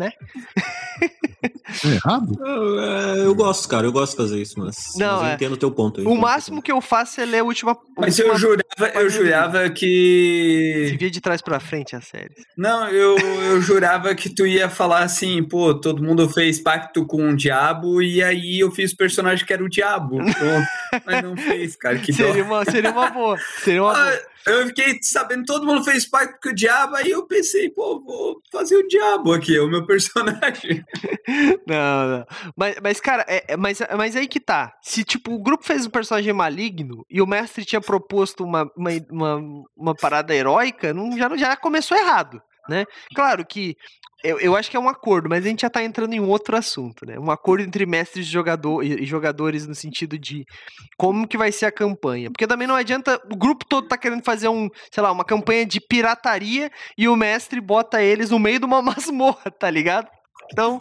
E: É errado?
D: Eu, é, eu gosto, cara, eu gosto de fazer isso, mas,
B: Não,
D: mas eu
B: é.
D: entendo o teu ponto.
B: o máximo que eu faço é ler a última.
C: Mas
B: última
C: eu jurava, eu jurava
B: se
C: que.
B: via de trás pra frente a série.
C: Não, eu, eu jurava que tu ia falar assim, pô, todo mundo fez pacto com o diabo e aí eu fiz o personagem que era o diabo. Pronto. Mas não fez, cara. Que dó.
B: Seria uma, seria uma boa. Seria uma
C: Ah,
B: boa.
C: Eu fiquei sabendo, todo mundo fez pacto com o diabo, aí eu pensei, pô, vou fazer o diabo aqui, é o meu personagem.
B: Não, não. Mas, mas cara, é, é- mas, mas aí que tá. Se, tipo, o grupo fez um personagem maligno e o mestre tinha proposto uma, uma, uma, uma parada heróica, não, já, já começou errado, né? Claro que eu, eu acho que é um acordo, mas a gente já tá entrando em um outro assunto, né? Um acordo entre mestres e, jogador, e jogadores no sentido de como que vai ser a campanha. Porque também não adianta, o grupo todo tá querendo fazer um, sei lá, uma campanha de pirataria e o mestre bota eles no meio de uma masmorra, tá ligado? Então,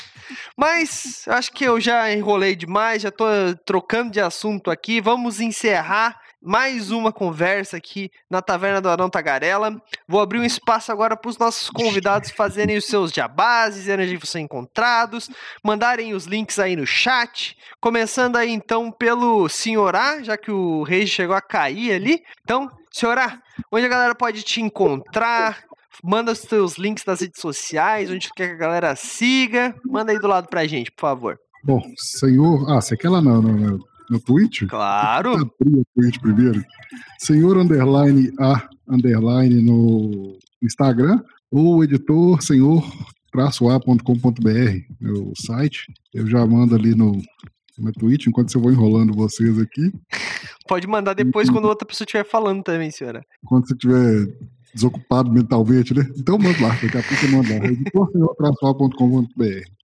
B: mas acho que eu já enrolei demais, já tô trocando de assunto aqui. Vamos encerrar mais uma conversa aqui na Taverna do Arão Tagarela. Vou abrir um espaço agora para os nossos convidados fazerem os seus jabás, dizerem onde são encontrados, mandarem os links aí no chat. Começando aí então pelo Senhorá, já que o rei chegou a cair ali. Então, Senhorá, onde a galera pode te encontrar? Manda os teus links nas redes sociais, onde quer que a galera siga. Manda aí do lado pra gente, por favor.
E: Bom, senhor. Ah, você quer lá no, no Twitch?
B: Claro.
E: Abrir o Twitch primeiro. Senhor underline A underline no Instagram. Ou editor senhor a.com.br, meu site. Eu já mando ali no, no Twitch, enquanto eu vou enrolando vocês aqui.
B: Pode mandar depois quando outra pessoa estiver falando também, senhora.
E: Quando você estiver desocupado mentalmente, né? Então manda lá, daqui a pouco eu mando lá. editorsenhortransval.com.br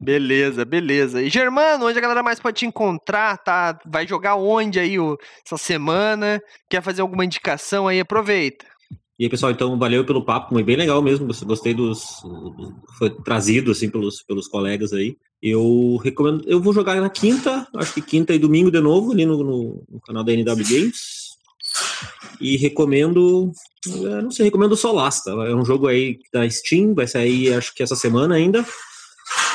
B: Beleza, beleza. E Germano, onde a galera mais pode te encontrar, tá? Vai jogar onde aí o, essa semana? Quer fazer alguma indicação aí? Aproveita.
D: E aí, pessoal, então, valeu pelo papo, foi bem legal mesmo. Gostei dos. Foi trazido, assim, pelos, pelos colegas aí. Eu recomendo. Eu vou jogar na quinta, acho que quinta e domingo de novo, ali no, no, no canal da NW Games. E recomendo. é, Não sei, recomendo Solasta. É um jogo aí da Steam, vai sair acho que essa semana ainda.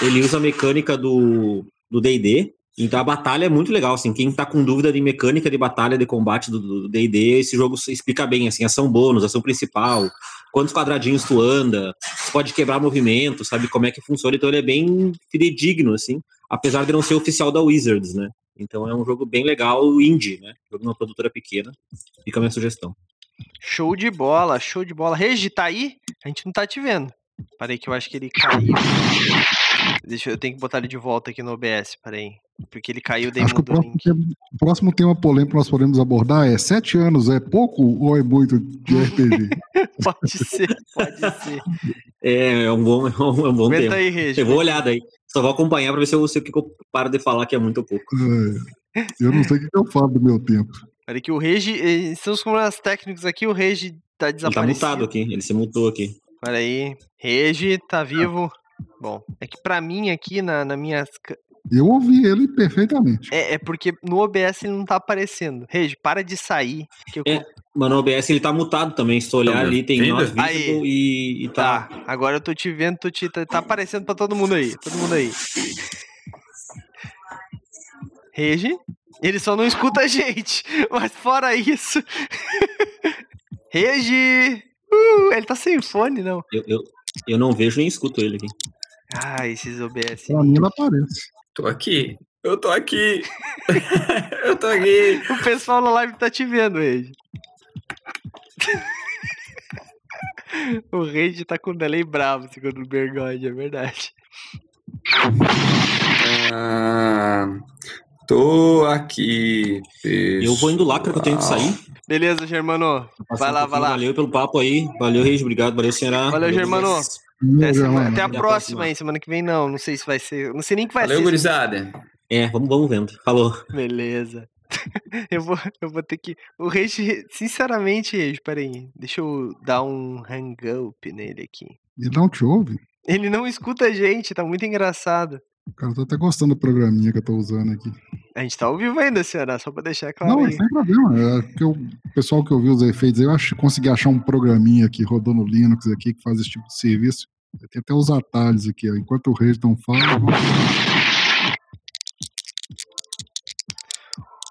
D: Ele usa a mecânica do D&D. Então a batalha é muito legal, assim, quem tá com dúvida de mecânica de batalha, de combate do- D&D, esse jogo explica bem, assim, ação bônus, ação principal, quantos quadradinhos tu anda, pode quebrar movimento, sabe como é que funciona, então ele é bem fidedigno, assim, apesar de não ser oficial da Wizards, né? Então é um jogo bem legal, indie, né? Jogo de uma produtora pequena. Fica a minha sugestão.
B: Show de bola, show de bola. Regi, tá aí? A gente não tá te vendo. Parei que eu acho que ele caiu. Deixa eu, eu tenho que botar ele de volta aqui no OBS, parei. Porque ele caiu, daí
E: Acho que o
B: mudou o
E: próximo,
B: link.
E: tema, o próximo tema polêmico que nós podemos abordar é sete anos é pouco ou é muito de RPG?
B: Pode ser, pode ser.
D: É, é um bom, é um, é um bom
B: Aguenta
D: tema.
B: aí, Regi.
D: Eu vou olhar daí. Só vou acompanhar pra ver se eu sei o que eu paro de falar, que é muito ou pouco.
E: É, eu não sei o que eu falo do meu tempo.
B: Olha que o Regi, eh, estamos com problemas técnicos aqui, o Regi tá
D: Ele tá
B: desaparecido.
D: mutado aqui, ele se mutou aqui.
B: Olha aí, Regi tá vivo. Bom, é que pra mim aqui na, na minha.
E: Eu ouvi ele perfeitamente.
B: É, é porque no OBS ele não tá aparecendo. Regi, para de sair. Que eu...
D: É, Mano, o OBS ele tá mutado também. Se tu olhar ali, tem visible
B: Aí.
D: e, e tá.
B: Tá, agora eu tô te vendo, tô te, tá, tá aparecendo pra todo mundo aí. Todo mundo aí. Regi, ele só não escuta a gente. Mas fora isso. Regi! Uh, ele tá sem fone, não.
D: Eu, eu, eu não vejo nem escuto ele aqui.
B: Ah, esses OBS.
E: Pra mim, ela aparece.
C: Tô aqui. Eu tô aqui. eu tô aqui.
B: O pessoal na live tá te vendo, Regi. o Regi tá com um delay bravo, segundo o Bergode, é verdade.
C: Ah, tô aqui.
D: Eu vou indo lá, cara, que eu tenho que sair.
B: Beleza, Germano. Vai lá,
D: um
B: vai lá.
D: Valeu pelo papo aí. Valeu, Reis. Obrigado. Valeu, senhora.
B: Valeu, Germano. Até, semana- até a próxima
D: próxima.
B: aí, semana que vem não. Não sei se vai ser. Não sei nem que vai
C: Valeu,
B: ser.
C: gurizada.
D: É, vamos, vamos vendo. Falou.
B: Beleza. eu, vou, eu vou ter que. O Regi, sinceramente, Regi, peraí. Deixa eu dar um hang up nele aqui.
E: Ele não te ouve?
B: Ele não escuta a gente, tá muito engraçado.
E: Cara, eu tô até gostando do programinha que eu tô usando aqui.
B: A gente tá ao vivo ainda, senhora, só pra deixar claro
E: não,
B: aí.
E: sem problema. É que eu- o pessoal que ouviu os efeitos, aí, eu acho, consegui achar um programinha aqui rodando Linux aqui que faz esse tipo de serviço. Tem até os atalhos aqui, ó. Enquanto o Reis não fala, vamos-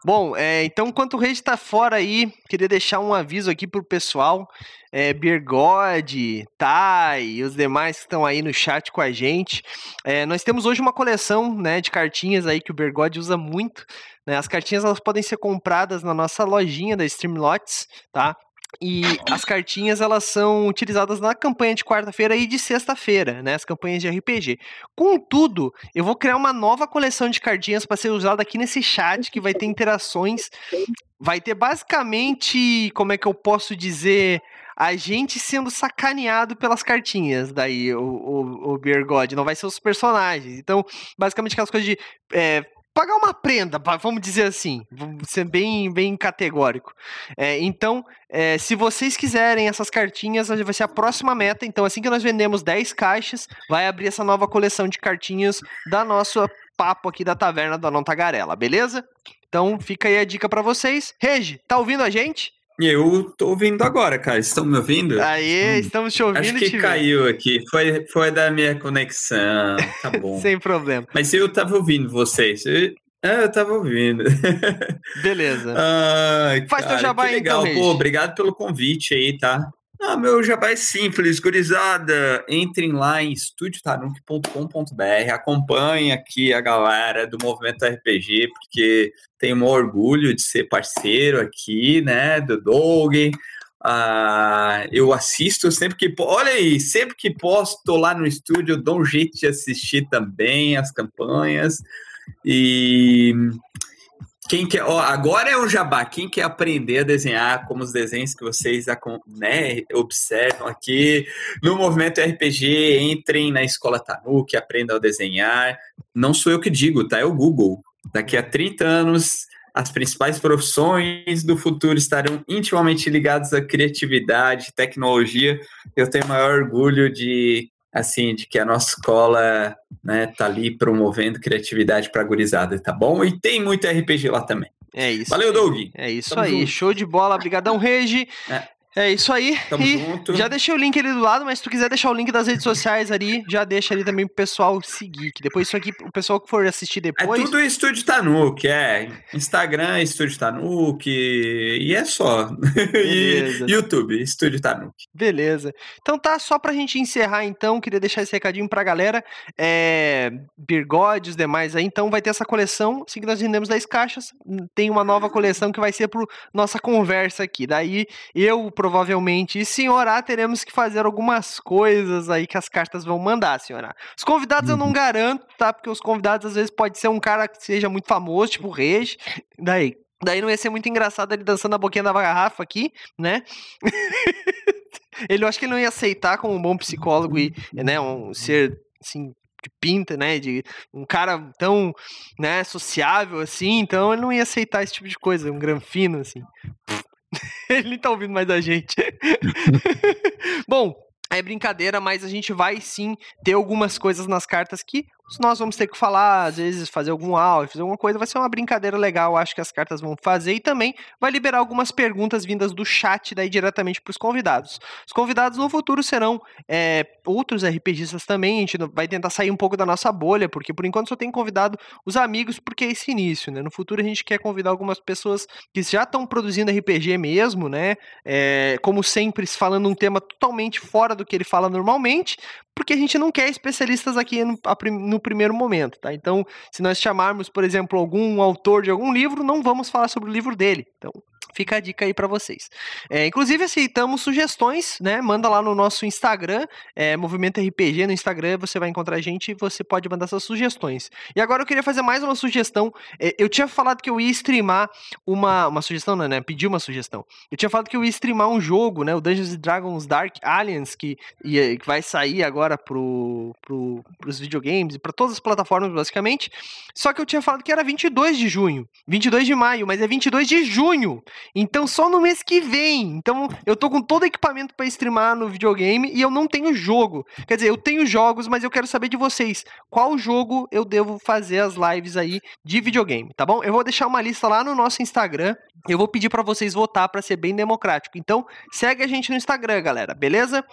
B: Bom, é, então, enquanto o Regi tá fora aí, queria deixar um aviso aqui pro pessoal. É, Birgode, Tai e os demais que estão aí no chat com a gente. É, nós temos hoje uma coleção né, de cartinhas aí que o Birgode usa muito. né? As cartinhas elas podem ser compradas na nossa lojinha da Streamlots, tá? E as cartinhas elas são utilizadas na campanha de quarta-feira e de sexta-feira, né? As campanhas de RPG. Contudo, eu vou criar uma nova coleção de cartinhas para ser usada aqui nesse chat, que vai ter interações. Vai ter basicamente, como é que eu posso dizer, a gente sendo sacaneado pelas cartinhas. Daí, o, o, o Beer God, não vai ser os personagens. Então, basicamente aquelas coisas de. é, pagar uma prenda, vamos dizer assim, vamos ser bem, bem categórico. É, então, é, se vocês quiserem essas cartinhas, vai ser a próxima meta. Então, assim que nós vendemos 10 caixas, vai abrir essa nova coleção de cartinhas da nossa papo aqui da taverna do Anão Tagarela, beleza? Então, fica aí a dica pra vocês. Regi, tá ouvindo a gente?
C: Eu tô ouvindo agora, cara. Estão me ouvindo?
B: Aê, estamos te ouvindo
C: Acho
B: e te
C: que
B: vendo.
C: caiu aqui. Foi, foi da minha conexão. Tá bom.
B: Sem problema.
C: Mas eu tava ouvindo vocês. Eu, é, eu tava ouvindo.
B: Beleza.
C: Ai,
B: Faz teu
C: cara,
B: jabá
C: que
B: aí,
C: legal.
B: então,
C: Pô, obrigado pelo convite aí, tá? Ah, meu jabá é simples, gurizada. Entrem lá em estudiotarunk.com.br, acompanhem aqui a galera do Movimento RPG, porque tenho um orgulho de ser parceiro aqui, né, do Doug. Ah, eu assisto sempre que... Olha aí, sempre que posso, tô lá no estúdio, dou um jeito de assistir também as campanhas. E... Quem quer, ó, agora é o jabá. Quem quer aprender a desenhar como os desenhos que vocês né, observam aqui no movimento RPG, entrem na escola Tanuki, aprendam a desenhar. Não sou eu que digo, tá? É o Google. Daqui a 30 anos, as principais profissões do futuro estarão intimamente ligadas à criatividade, tecnologia. Eu tenho maior orgulho de assim, de que a nossa escola, né, tá ali promovendo criatividade para gurizada, tá bom? E tem muito RPG lá também.
B: É isso.
C: Valeu, Doug.
B: É isso Tamo aí. Junto. Show de bola. Obrigadão, Regi. É. É isso aí.
C: Tamo
B: e
C: junto.
B: Já deixei o link ali do lado, mas se tu quiser deixar o link das redes sociais ali, já deixa ali também pro pessoal seguir. Que depois isso aqui, o pessoal que for assistir é depois.
C: É tudo Estúdio Tanuki, é. Instagram, Estúdio Tanuki, e é só. Beleza. e YouTube, Estúdio Tanuki.
B: Beleza. Então tá, só pra gente encerrar então, queria deixar esse recadinho pra galera. É, Birgode, os demais aí, então vai ter essa coleção, assim que nós vendemos 10 caixas, tem uma nova coleção que vai ser pro nossa conversa aqui. Daí eu, provavelmente. E, senhorá, teremos que fazer algumas coisas aí que as cartas vão mandar, senhorá. Os convidados uhum. eu não uhum. garanto, tá? Porque os convidados às vezes pode ser um cara que seja muito famoso, tipo o Rege. Daí, daí não ia ser muito engraçado ele dançando a boquinha da garrafa aqui, né? ele eu acho que ele não ia aceitar como um bom psicólogo e, né, um ser assim de pinta, né, de um cara tão, né, sociável assim, então ele não ia aceitar esse tipo de coisa, um granfino assim. Ele nem tá ouvindo mais a gente. Bom, é brincadeira, mas a gente vai sim ter algumas coisas nas cartas que nós vamos ter que falar, às vezes fazer algum áudio, fazer alguma coisa, vai ser uma brincadeira legal, acho que as cartas vão fazer e também vai liberar algumas perguntas vindas do chat daí diretamente para os convidados. Os convidados no futuro serão é, outros RPGistas também, a gente vai tentar sair um pouco da nossa bolha, porque por enquanto só tem convidado os amigos, porque é esse início, né? No futuro a gente quer convidar algumas pessoas que já estão produzindo RPG mesmo, né? É, como sempre, falando um tema totalmente fora do que ele fala normalmente, porque a gente não quer especialistas aqui no, no, primeiro momento, tá? Então, se nós chamarmos, por exemplo, algum autor de algum livro, não vamos falar sobre o livro dele. Então, fica a dica aí para vocês. É, inclusive, aceitamos sugestões, né? Manda lá no nosso Instagram, é, Movimento RPG no Instagram, você vai encontrar a gente e você pode mandar suas sugestões. E agora eu queria fazer mais uma sugestão. É, eu tinha falado que eu ia streamar uma, uma sugestão, não, né? Pedir uma sugestão. Eu tinha falado que eu ia streamar um jogo, né? O Dungeons Dragons Dark Aliens, que, ia, que vai sair agora pro, pro, pros videogames e para todas as plataformas, basicamente. Só que eu tinha falado que era 22 de junho, 22 de maio, mas é 22 de junho. Então só no mês que vem. Então eu tô com todo o equipamento para streamar no videogame e eu não tenho jogo. Quer dizer, eu tenho jogos, mas eu quero saber de vocês. Qual jogo eu devo fazer as lives aí de videogame, tá bom? Eu vou deixar uma lista lá no nosso Instagram. Eu vou pedir para vocês votar para ser bem democrático. Então, segue a gente no Instagram, galera, beleza?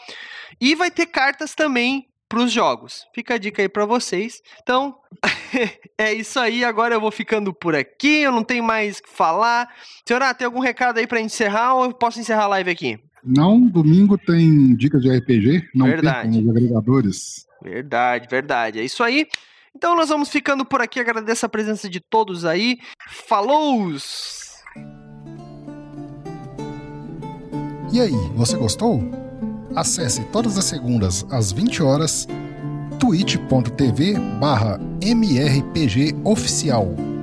B: E vai ter cartas também para os jogos. Fica a dica aí para vocês. Então, é isso aí. Agora eu vou ficando por aqui. Eu não tenho mais o que falar. Senhora, tem algum recado aí para encerrar ou eu posso encerrar a live aqui?
E: Não, domingo tem dicas de RPG. Não verdade. tem os agregadores.
B: Verdade, verdade. É isso aí. Então nós vamos ficando por aqui. Agradeço a presença de todos aí. Falou!
E: E aí, você gostou? Acesse todas as segundas às 20 horas twitch.tv/mrpgoficial